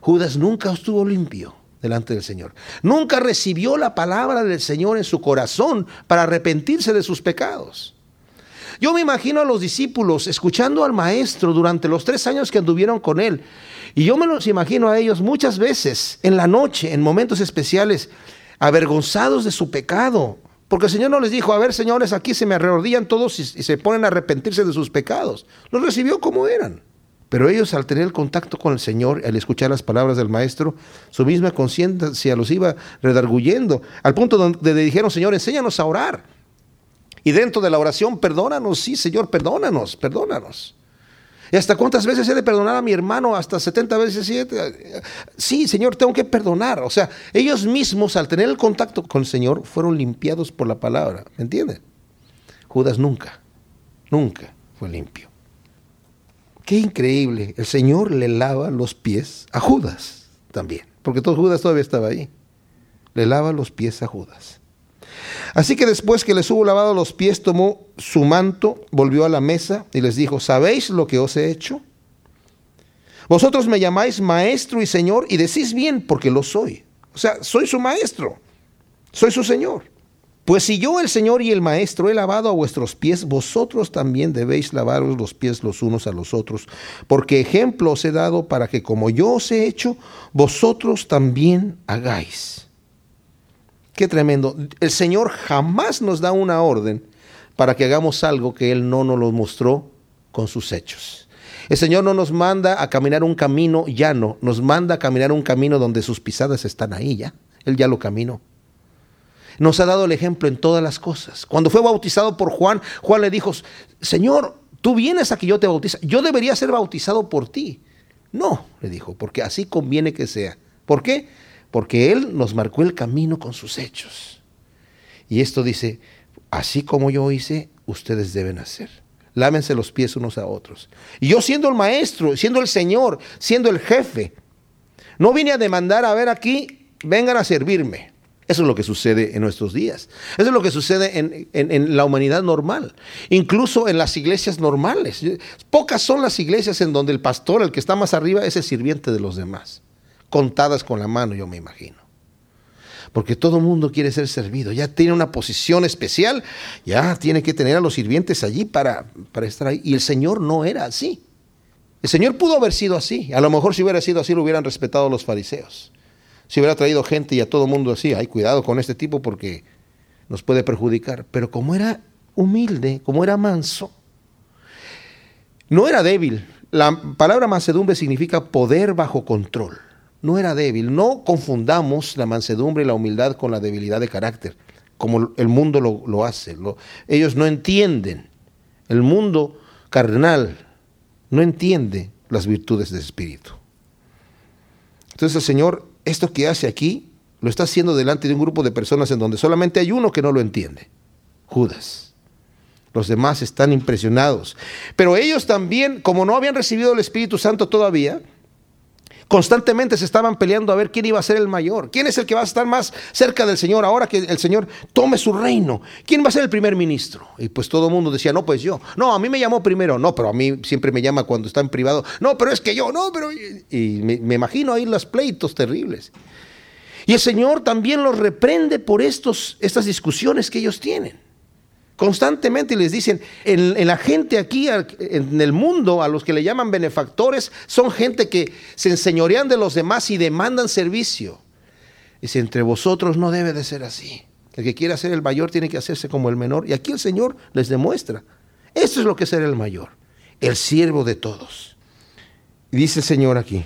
Judas nunca estuvo limpio delante del Señor. Nunca recibió la palabra del Señor en su corazón para arrepentirse de sus pecados. Yo me imagino a los discípulos escuchando al maestro durante los tres años que anduvieron con él. Y yo me los imagino a ellos muchas veces en la noche, en momentos especiales, avergonzados de su pecado, porque el Señor no les dijo, a ver señores, aquí se me arrodillan todos y, se ponen a arrepentirse de sus pecados. Los recibió como eran. Pero ellos al tener el contacto con el Señor, al escuchar las palabras del Maestro, su misma conciencia los iba redarguyendo, al punto donde le dijeron, Señor, enséñanos a orar. Y dentro de la oración, perdónanos, sí, Señor, perdónanos, perdónanos. ¿Y hasta cuántas veces he de perdonar a mi hermano? Hasta 70 veces 7. Sí, Señor, tengo que perdonar. O sea, ellos mismos al tener el contacto con el Señor fueron limpiados por la palabra. ¿Me entienden? Judas nunca, nunca fue limpio. Qué increíble. El Señor le lava los pies a Judas también. Porque todo Judas todavía estaba ahí. Le lava los pies a Judas. Así que después que les hubo lavado los pies, tomó su manto, volvió a la mesa y les dijo, ¿sabéis lo que os he hecho? Vosotros me llamáis maestro y señor y decís bien porque lo soy. O sea, soy su maestro, soy su señor. Pues si yo, el Señor y el Maestro, he lavado a vuestros pies, vosotros también debéis lavaros los pies los unos a los otros, porque ejemplo os he dado para que como yo os he hecho, vosotros también hagáis. Qué tremendo. El Señor jamás nos da una orden para que hagamos algo que Él no nos lo mostró con sus hechos. El Señor no nos manda a caminar un camino llano, nos manda a caminar un camino donde sus pisadas están ahí ya. Él ya lo caminó. Nos ha dado el ejemplo en todas las cosas. Cuando fue bautizado por Juan, Juan le dijo, Señor, tú vienes a que yo te bautice. Yo debería ser bautizado por ti. No, le dijo, porque así conviene que sea. ¿Por qué? Porque Él nos marcó el camino con sus hechos. Y esto dice, así como yo hice, ustedes deben hacer. Lámense los pies unos a otros. Y yo siendo el maestro, siendo el Señor, siendo el jefe, no vine a demandar, a ver aquí, vengan a servirme. Eso es lo que sucede en nuestros días. Eso es lo que sucede en, la humanidad normal. Incluso en las iglesias normales. Pocas son las iglesias en donde el pastor, el que está más arriba, es el sirviente de los demás. Contadas con la mano, yo me imagino. Porque todo el mundo quiere ser servido. Ya tiene una posición especial. Ya tiene que tener a los sirvientes allí para, para estar ahí. Y el Señor no era así. El Señor pudo haber sido así. A lo mejor si hubiera sido así lo hubieran respetado los fariseos si hubiera traído gente y a todo mundo así, hay cuidado con este tipo porque nos puede perjudicar. Pero como era humilde, como era manso, no era débil. La palabra mansedumbre significa poder bajo control. No era débil. No confundamos la mansedumbre y la humildad con la debilidad de carácter, como el mundo lo, hace. ellos no entienden. El mundo carnal no entiende las virtudes del Espíritu. Entonces el Señor esto que hace aquí lo está haciendo delante de un grupo de personas en donde solamente hay uno que no lo entiende, Judas. Los demás están impresionados. Pero ellos también, como no habían recibido el Espíritu Santo todavía, Constantemente se estaban peleando a ver quién iba a ser el mayor, quién es el que va a estar más cerca del Señor ahora que el Señor tome su reino, quién va a ser el primer ministro. Y pues todo el mundo decía, no, pues yo, no, a mí me llamó primero, no, pero a mí siempre me llama cuando está en privado, no, pero es que yo, no, pero... Y me, me imagino ahí los pleitos terribles. Y el Señor también los reprende por estos, estas discusiones que ellos tienen. Constantemente les dicen, en, la gente aquí, en el mundo, a los que le llaman benefactores, son gente que se enseñorean de los demás y demandan servicio. Dice, entre vosotros no debe de ser así. El que quiera ser el mayor tiene que hacerse como el menor. Y aquí el Señor les demuestra. Esto es lo que es ser el mayor, el siervo de todos. Y dice el Señor aquí,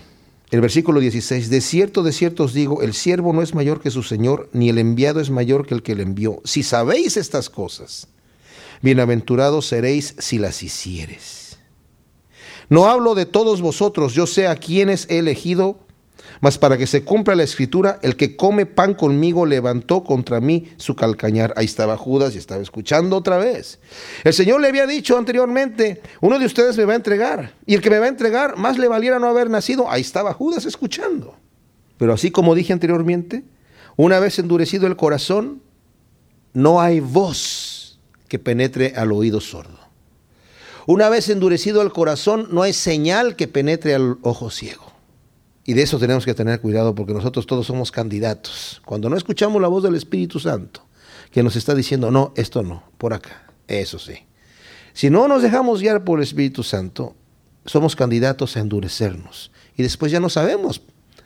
el versículo 16, de cierto, de cierto os digo, el siervo no es mayor que su Señor, ni el enviado es mayor que el que le envió. Si sabéis estas cosas, bienaventurados seréis si las hicieres. No hablo de todos vosotros, yo sé a quienes he elegido, mas para que se cumpla la escritura, el que come pan conmigo levantó contra mí su calcañar. Ahí estaba Judas y estaba escuchando otra vez. El Señor le había dicho anteriormente, uno de ustedes me va a entregar, y el que me va a entregar, más le valiera no haber nacido. Ahí estaba Judas escuchando. Pero así como dije anteriormente, una vez endurecido el corazón, no hay voz que penetre al oído sordo. Una vez endurecido el corazón, no hay señal que penetre al ojo ciego. Y de eso tenemos que tener cuidado porque nosotros todos somos candidatos. Cuando no escuchamos la voz del Espíritu Santo, que nos está diciendo, no, esto no, por acá, eso sí. Si no nos dejamos guiar por el Espíritu Santo, somos candidatos a endurecernos. Y después ya no sabemos.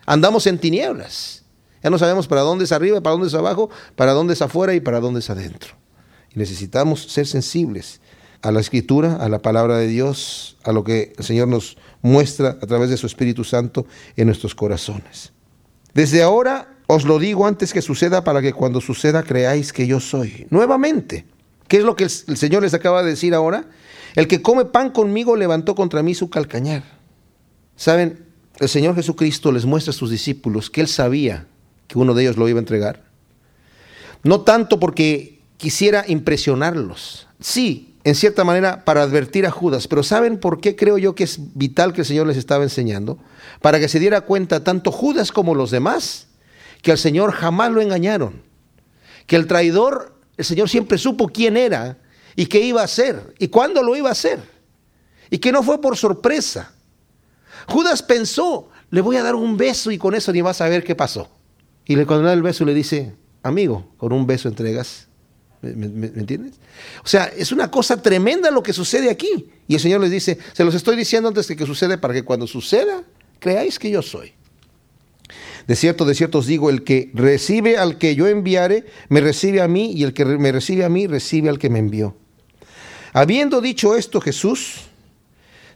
Andamos en tinieblas. Ya no sabemos para dónde es arriba, para dónde es abajo, para dónde es afuera y para dónde es adentro. Necesitamos ser sensibles a la escritura, a la palabra de Dios, a lo que el Señor nos muestra a través de su Espíritu Santo en nuestros corazones. Desde ahora os lo digo antes que suceda para que cuando suceda creáis que yo soy. Nuevamente, ¿qué es lo que el Señor les acaba de decir ahora? El que come pan conmigo levantó contra mí su calcañar. Saben, el Señor Jesucristo les muestra a sus discípulos que Él sabía que uno de ellos lo iba a entregar. No tanto porque quisiera impresionarlos. Sí, en cierta manera para advertir a Judas, pero ¿saben por qué creo yo que es vital que el Señor les estaba enseñando? Para que se diera cuenta tanto Judas como los demás que al Señor jamás lo engañaron, que el traidor, el Señor siempre supo quién era y qué iba a hacer y cuándo lo iba a hacer y que no fue por sorpresa. Judas pensó, le voy a dar un beso y con eso ni vas a ver qué pasó. Y le cuando da el beso le dice, amigo, con un beso entregas ¿Me, entiendes? O sea, es una cosa tremenda lo que sucede aquí. Y el Señor les dice, se los estoy diciendo antes de que suceda para que cuando suceda, creáis que yo soy. De cierto, de cierto os digo, el que recibe al que yo enviare, me recibe a mí, y el que me recibe a mí, recibe al que me envió. Habiendo dicho esto, Jesús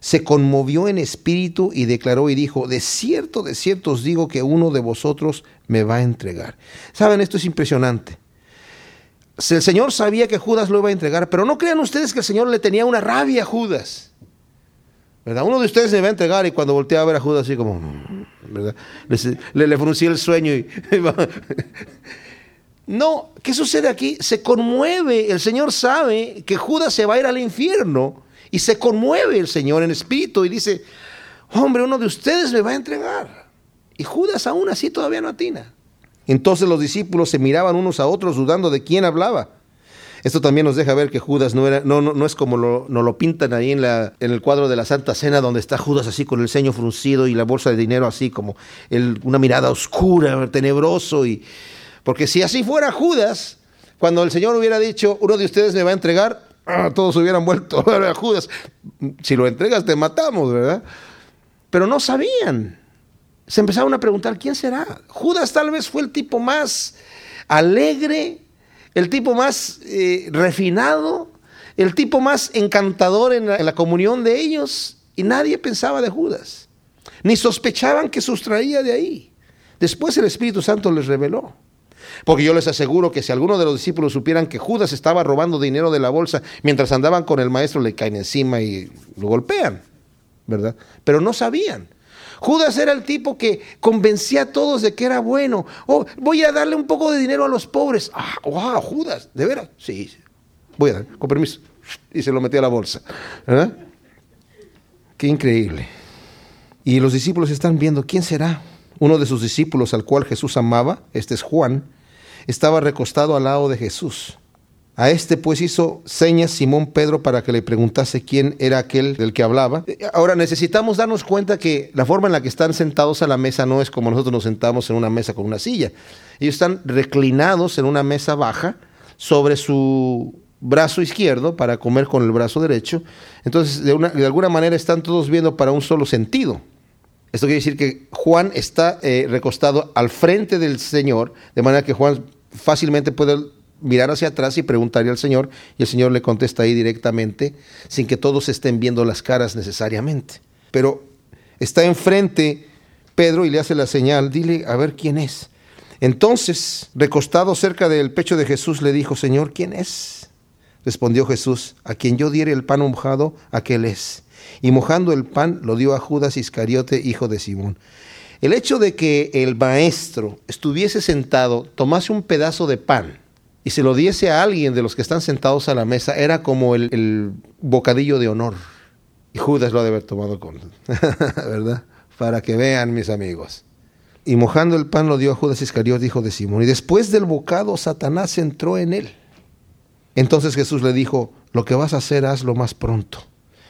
se conmovió en espíritu y declaró y dijo, de cierto, de cierto os digo que uno de vosotros me va a entregar. Saben, esto es impresionante. El Señor sabía que Judas lo iba a entregar, pero no crean ustedes que el Señor le tenía una rabia a Judas. ¿Verdad? Uno de ustedes me va a entregar y cuando voltea a ver a Judas así como, ¿verdad? Le, le, el sueño y... no, ¿qué sucede aquí? Se conmueve, el Señor sabe que Judas se va a ir al infierno y se conmueve el Señor en espíritu y dice, hombre, uno de ustedes me va a entregar. Y Judas aún así todavía no atina. Entonces los discípulos se miraban unos a otros dudando de quién hablaba. Esto también nos deja ver que Judas no, era, no, no, es como lo, nos lo pintan ahí en, la, en el cuadro de la Santa Cena, donde está Judas así con el ceño fruncido y la bolsa de dinero así como una mirada oscura, tenebroso. Y, porque si así fuera Judas, cuando el Señor hubiera dicho, uno de ustedes me va a entregar, ah, todos hubieran vuelto a Judas. Si lo entregas te matamos, ¿verdad? Pero no sabían se empezaron a preguntar, ¿quién será? Judas tal vez fue el tipo más alegre, el tipo más eh, refinado, el tipo más encantador en la, en la comunión de ellos, y nadie pensaba de Judas, ni sospechaban que sustraía de ahí. Después el Espíritu Santo les reveló. Porque yo les aseguro que si alguno de los discípulos supieran que Judas estaba robando dinero de la bolsa mientras andaban con el maestro, le caen encima y lo golpean, ¿verdad? Pero no sabían. Judas era el tipo que convencía a todos de que era bueno. Oh, voy a darle un poco de dinero a los pobres. Ah, wow, Judas, ¿de veras? Sí, voy a dar, con permiso. Y se lo metí a la bolsa. Qué increíble. Y los discípulos están viendo, ¿quién será? Uno de sus discípulos al cual Jesús amaba, este es Juan, estaba recostado al lado de Jesús. A este pues hizo señas Simón Pedro para que le preguntase quién era aquel del que hablaba. Ahora necesitamos darnos cuenta que la forma en la que están sentados a la mesa no es como nosotros nos sentamos en una mesa con una silla. Ellos están reclinados en una mesa baja sobre su brazo izquierdo para comer con el brazo derecho. Entonces, de, alguna manera están todos viendo para un solo sentido. Esto quiere decir que Juan está eh, recostado al frente del Señor, de manera que Juan fácilmente puede mirar hacia atrás y preguntarle al Señor, y el Señor le contesta ahí directamente, sin que todos estén viendo las caras necesariamente. Pero está enfrente Pedro y le hace la señal, dile a ver quién es. Entonces, recostado cerca del pecho de Jesús, le dijo, Señor, ¿quién es? Respondió Jesús, a quien yo diere el pan mojado, aquel es. Y mojando el pan, lo dio a Judas Iscariote, hijo de Simón. El hecho de que el maestro estuviese sentado, tomase un pedazo de pan, y se lo diese a alguien de los que están sentados a la mesa, era como el, bocadillo de honor. Y Judas lo ha de haber tomado con, ¿verdad? Para que vean mis amigos. Y mojando el pan lo dio a Judas Iscariot, hijo de Simón. Y después del bocado, Satanás entró en él. Entonces Jesús le dijo, lo que vas a hacer, hazlo más pronto.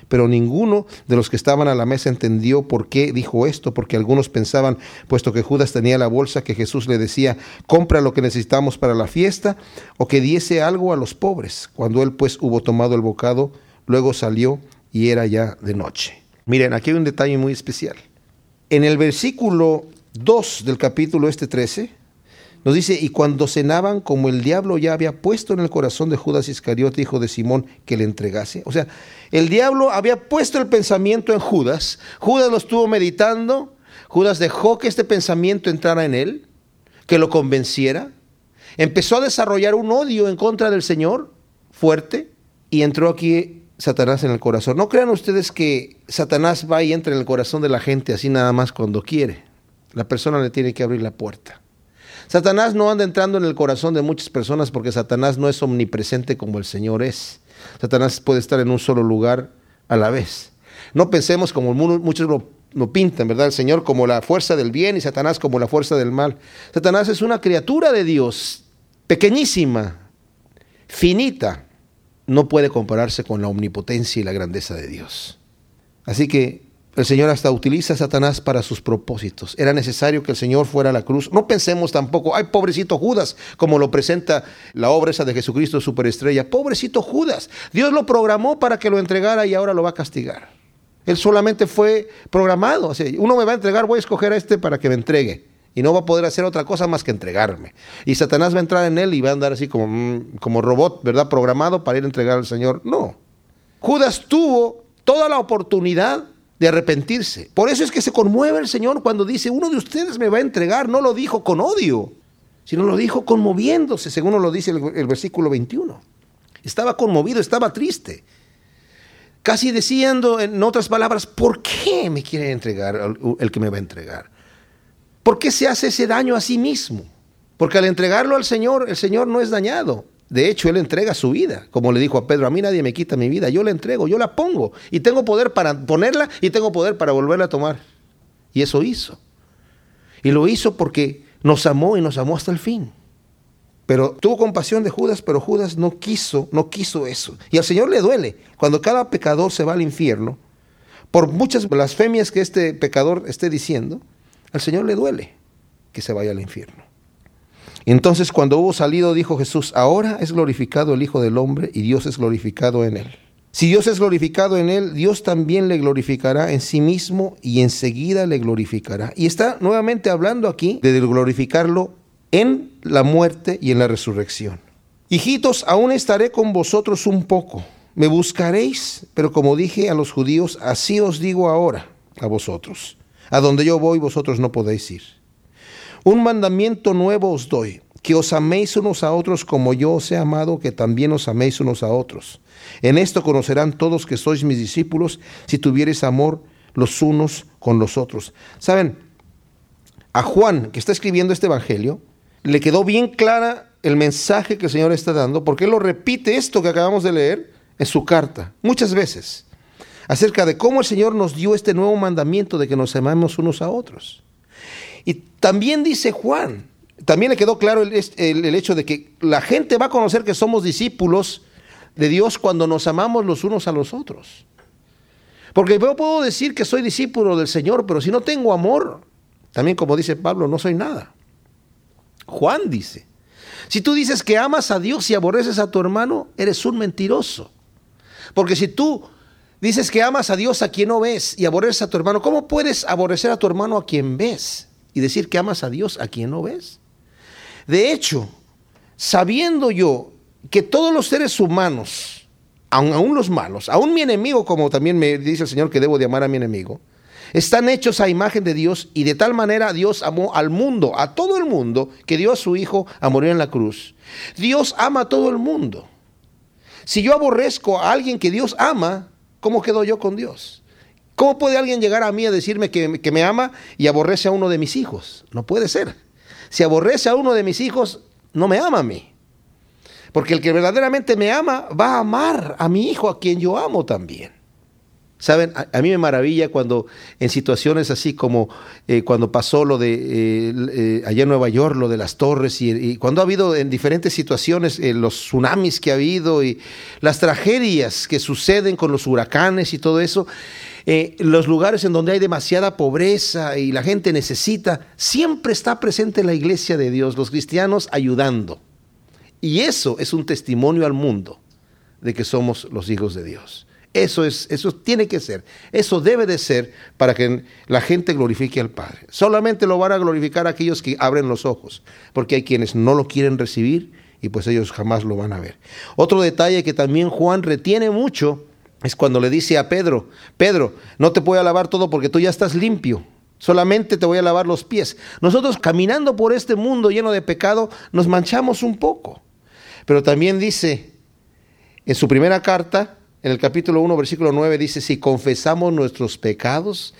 Pero ninguno de los que estaban a la mesa entendió por qué dijo esto, porque algunos pensaban, puesto que Judas tenía la bolsa, que Jesús le decía, compra lo que necesitamos para la fiesta, o que diese algo a los pobres. Cuando él pues hubo tomado el bocado, luego salió y era ya de noche. Miren, aquí hay un detalle muy especial. En el versículo 2 del capítulo este 13, nos dice, y cuando cenaban, como el diablo ya había puesto en el corazón de Judas Iscariote, hijo de Simón, que le entregase. O sea, el diablo había puesto el pensamiento en Judas. Judas lo estuvo meditando. Judas dejó que este pensamiento entrara en él, que lo convenciera. Empezó a desarrollar un odio en contra del Señor fuerte y entró aquí Satanás en el corazón. No crean ustedes que Satanás va y entra en el corazón de la gente así nada más cuando quiere. La persona le tiene que abrir la puerta. Satanás no anda entrando en el corazón de muchas personas porque Satanás no es omnipresente como el Señor es. Satanás puede estar en un solo lugar a la vez. No pensemos como muchos lo, pintan, ¿verdad? El Señor como la fuerza del bien y Satanás como la fuerza del mal. Satanás es una criatura de Dios, pequeñísima, finita. No puede compararse con la omnipotencia y la grandeza de Dios. Así que el Señor hasta utiliza a Satanás para sus propósitos. Era necesario que el Señor fuera a la cruz. No pensemos tampoco, ay, pobrecito Judas, como lo presenta la obra esa de Jesucristo Superestrella. Pobrecito Judas. Dios lo programó para que lo entregara y ahora lo va a castigar. Él solamente fue programado. uno me va a entregar, voy a escoger a este para que me entregue. Y no va a poder hacer otra cosa más que entregarme. Y Satanás va a entrar en él y va a andar así como, mm, como robot, ¿verdad? Programado para ir a entregar al Señor. No. Judas tuvo toda la oportunidad de arrepentirse. Por eso es que se conmueve el Señor cuando dice, uno de ustedes me va a entregar. No lo dijo con odio, sino lo dijo conmoviéndose, según lo dice el, el versículo 21. Estaba conmovido, estaba triste. Casi diciendo, en otras palabras, ¿por qué me quiere entregar el que me va a entregar? ¿Por qué se hace ese daño a sí mismo? Porque al entregarlo al Señor, el Señor no es dañado. De hecho, Él entrega su vida. Como le dijo a Pedro, a mí nadie me quita mi vida, yo la entrego, yo la pongo. Y tengo poder para ponerla y tengo poder para volverla a tomar. Y eso hizo. Y lo hizo porque nos amó y nos amó hasta el fin. Pero tuvo compasión de Judas, pero Judas no quiso, no quiso eso. Y al Señor le duele cuando cada pecador se va al infierno, por muchas blasfemias que este pecador esté diciendo, al Señor le duele que se vaya al infierno. Entonces cuando hubo salido dijo Jesús, ahora es glorificado el Hijo del Hombre y Dios es glorificado en él. Si Dios es glorificado en él, Dios también le glorificará en sí mismo y enseguida le glorificará. Y está nuevamente hablando aquí de glorificarlo en la muerte y en la resurrección. Hijitos, aún estaré con vosotros un poco. Me buscaréis, pero como dije a los judíos, así os digo ahora a vosotros. A donde yo voy vosotros no podéis ir. Un mandamiento nuevo os doy, que os améis unos a otros como yo os he amado, que también os améis unos a otros. En esto conocerán todos que sois mis discípulos, si tuviereis amor los unos con los otros. Saben, a Juan, que está escribiendo este Evangelio, le quedó bien clara el mensaje que el Señor está dando, porque él lo repite esto que acabamos de leer en su carta, muchas veces acerca de cómo el Señor nos dio este nuevo mandamiento de que nos amemos unos a otros. Y también dice Juan, también le quedó claro el, hecho de que la gente va a conocer que somos discípulos de Dios cuando nos amamos los unos a los otros. Porque yo puedo decir que soy discípulo del Señor, pero si no tengo amor, también como dice Pablo, no soy nada. Juan dice, si tú dices que amas a Dios y aborreces a tu hermano, eres un mentiroso. Porque si tú Dices que amas a Dios a quien no ves y aborreces a tu hermano. ¿Cómo puedes aborrecer a tu hermano a quien ves y decir que amas a Dios a quien no ves? De hecho, sabiendo yo que todos los seres humanos, aun, los malos, aun mi enemigo, como también me dice el Señor que debo de amar a mi enemigo, están hechos a imagen de Dios y de tal manera Dios amó al mundo, a todo el mundo, que dio a su Hijo a morir en la cruz. Dios ama a todo el mundo. Si yo aborrezco a alguien que Dios ama, ¿cómo quedo yo con Dios? ¿Cómo puede alguien llegar a mí a decirme que, me ama y aborrece a uno de mis hijos? No puede ser. Si aborrece a uno de mis hijos, no me ama a mí. Porque el que verdaderamente me ama va a amar a mi hijo, a quien yo amo también. Saben, a, mí me maravilla cuando en situaciones así como eh, cuando pasó lo de eh, eh, allá en Nueva York, lo de las torres, y, cuando ha habido en diferentes situaciones los tsunamis que ha habido y las tragedias que suceden con los huracanes y todo eso, los lugares en donde hay demasiada pobreza y la gente necesita, siempre está presente la iglesia de Dios, los cristianos ayudando. Y eso es un testimonio al mundo de que somos los hijos de Dios. Eso, es, eso tiene que ser, eso debe de ser para que la gente glorifique al Padre. Solamente lo van a glorificar aquellos que abren los ojos, porque hay quienes no lo quieren recibir y pues ellos jamás lo van a ver. Otro detalle que también Juan retiene mucho es cuando le dice a Pedro, Pedro, no te voy a lavar todo porque tú ya estás limpio, solamente te voy a lavar los pies. Nosotros caminando por este mundo lleno de pecado nos manchamos un poco, pero también dice en su primera carta, en el capítulo 1, versículo 9 dice, si confesamos nuestros pecados,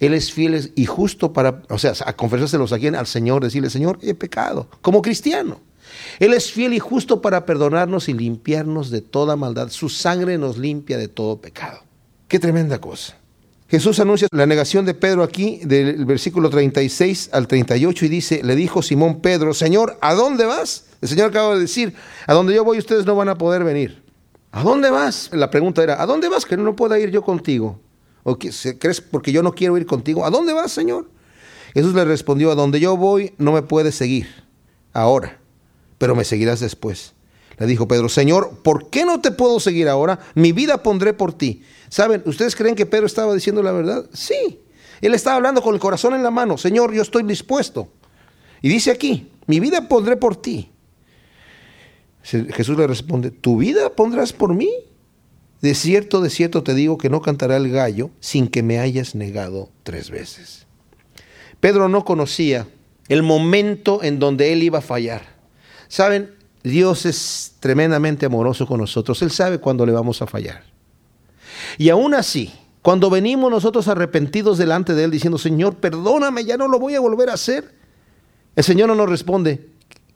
Él es fiel y justo para, o sea, a confesárselos aquí al Señor, decirle, Señor, he pecado, como cristiano. Él es fiel y justo para perdonarnos y limpiarnos de toda maldad. Su sangre nos limpia de todo pecado. Qué tremenda cosa. Jesús anuncia la negación de Pedro aquí, del versículo 36 al 38, y dice, le dijo Simón Pedro, Señor, ¿a dónde vas? El Señor acaba de decir, a donde yo voy ustedes no van a poder venir. ¿A dónde vas? La pregunta era, ¿a dónde vas que no pueda ir yo contigo? ¿O crees porque yo no quiero ir contigo? ¿A dónde vas, Señor? Jesús le respondió, a donde yo voy no me puedes seguir ahora, pero me seguirás después. Le dijo Pedro, Señor, ¿por qué no te puedo seguir ahora? Mi vida pondré por ti. ¿Saben? ¿Ustedes creen que Pedro estaba diciendo la verdad? Sí. Él estaba hablando con el corazón en la mano. Señor, yo estoy dispuesto. Y dice aquí, mi vida pondré por ti. Jesús le responde, ¿tu vida pondrás por mí? De cierto, de cierto te digo que no cantará el gallo sin que me hayas negado tres veces. Pedro no conocía el momento en donde él iba a fallar. Saben, Dios es tremendamente amoroso con nosotros. Él sabe cuándo le vamos a fallar. Y aún así, cuando venimos nosotros arrepentidos delante de Él diciendo, Señor, perdóname, ya no lo voy a volver a hacer, el Señor no nos responde,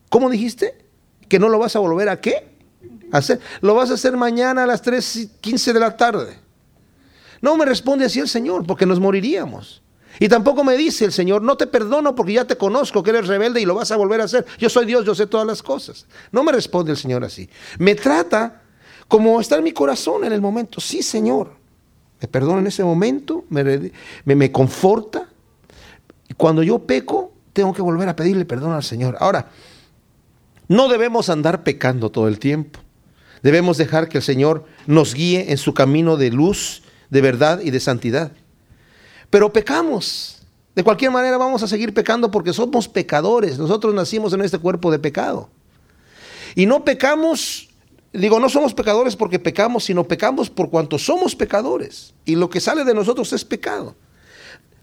¿cómo dijiste? ¿Que no lo vas a volver a qué? hacer. Lo vas a hacer mañana a las 3.15 de la tarde. No me responde así el Señor, porque nos moriríamos. Y tampoco me dice el Señor, no te perdono porque ya te conozco que eres rebelde y lo vas a volver a hacer. Yo soy Dios, yo sé todas las cosas. No me responde el Señor así. Me trata como está en mi corazón en el momento. Sí, Señor. Me perdona en ese momento, me, me conforta. Y cuando yo peco, tengo que volver a pedirle perdón al Señor. Ahora, no debemos andar pecando todo el tiempo. Debemos dejar que el Señor nos guíe en su camino de luz, de verdad y de santidad. Pero pecamos. De cualquier manera vamos a seguir pecando porque somos pecadores. Nosotros nacimos en este cuerpo de pecado. Y no pecamos, digo, no somos pecadores porque pecamos, sino pecamos por cuanto somos pecadores. Y lo que sale de nosotros es pecado.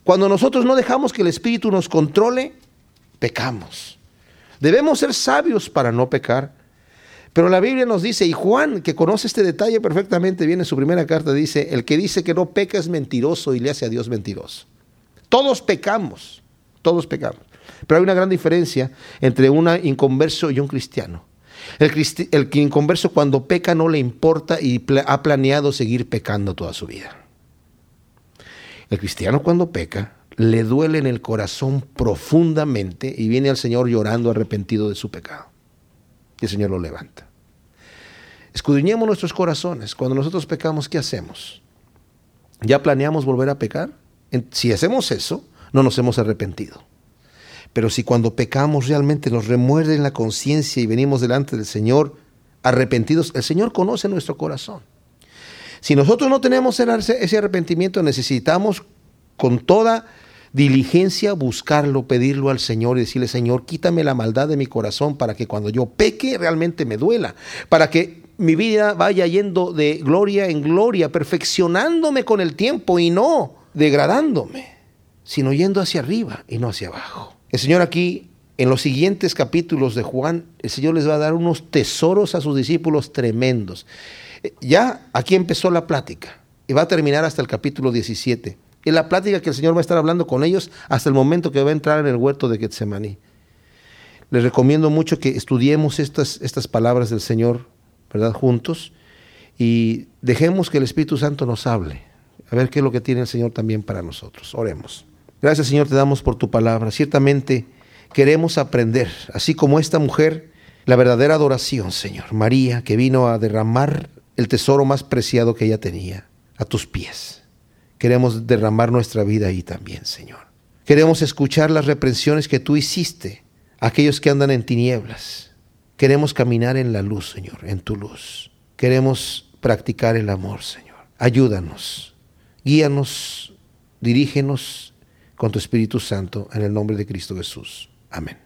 Cuando nosotros no dejamos que el Espíritu nos controle, pecamos. Debemos ser sabios para no pecar. Pero la Biblia nos dice, y Juan, que conoce este detalle perfectamente bien en su primera carta, dice, el que dice que no peca es mentiroso y le hace a Dios mentiroso. Todos pecamos, todos pecamos. Pero hay una gran diferencia entre un inconverso y un cristiano. El, el inconverso cuando peca no le importa y ha planeado seguir pecando toda su vida. El cristiano cuando peca le duele en el corazón profundamente y viene al Señor llorando arrepentido de su pecado el Señor lo levanta. Escudriñemos nuestros corazones. Cuando nosotros pecamos, ¿qué hacemos? ¿Ya planeamos volver a pecar? Si hacemos eso, no nos hemos arrepentido. Pero si cuando pecamos realmente nos remuerde en la conciencia y venimos delante del Señor arrepentidos, el Señor conoce nuestro corazón. Si nosotros no tenemos ese arrepentimiento, necesitamos con toda diligencia buscarlo, pedirlo al Señor y decirle, Señor, quítame la maldad de mi corazón para que cuando yo peque realmente me duela, para que mi vida vaya yendo de gloria en gloria, perfeccionándome con el tiempo y no degradándome, sino yendo hacia arriba y no hacia abajo. El Señor aquí, en los siguientes capítulos de Juan, el Señor les va a dar unos tesoros a sus discípulos tremendos. Ya aquí empezó la plática y va a terminar hasta el capítulo 17 y la plática que el Señor va a estar hablando con ellos hasta el momento que va a entrar en el huerto de Getsemaní. Les recomiendo mucho que estudiemos estas, estas palabras del Señor, ¿verdad? Juntos y dejemos que el Espíritu Santo nos hable, a ver qué es lo que tiene el Señor también para nosotros. Oremos. Gracias Señor, te damos por tu palabra. Ciertamente queremos aprender, así como esta mujer, la verdadera adoración, Señor. María, que vino a derramar el tesoro más preciado que ella tenía, a tus pies. Queremos derramar nuestra vida ahí también, Señor. Queremos escuchar las reprensiones que tú hiciste a aquellos que andan en tinieblas. Queremos caminar en la luz, Señor, en tu luz. Queremos practicar el amor, Señor. Ayúdanos, guíanos, dirígenos con tu Espíritu Santo en el nombre de Cristo Jesús. Amén.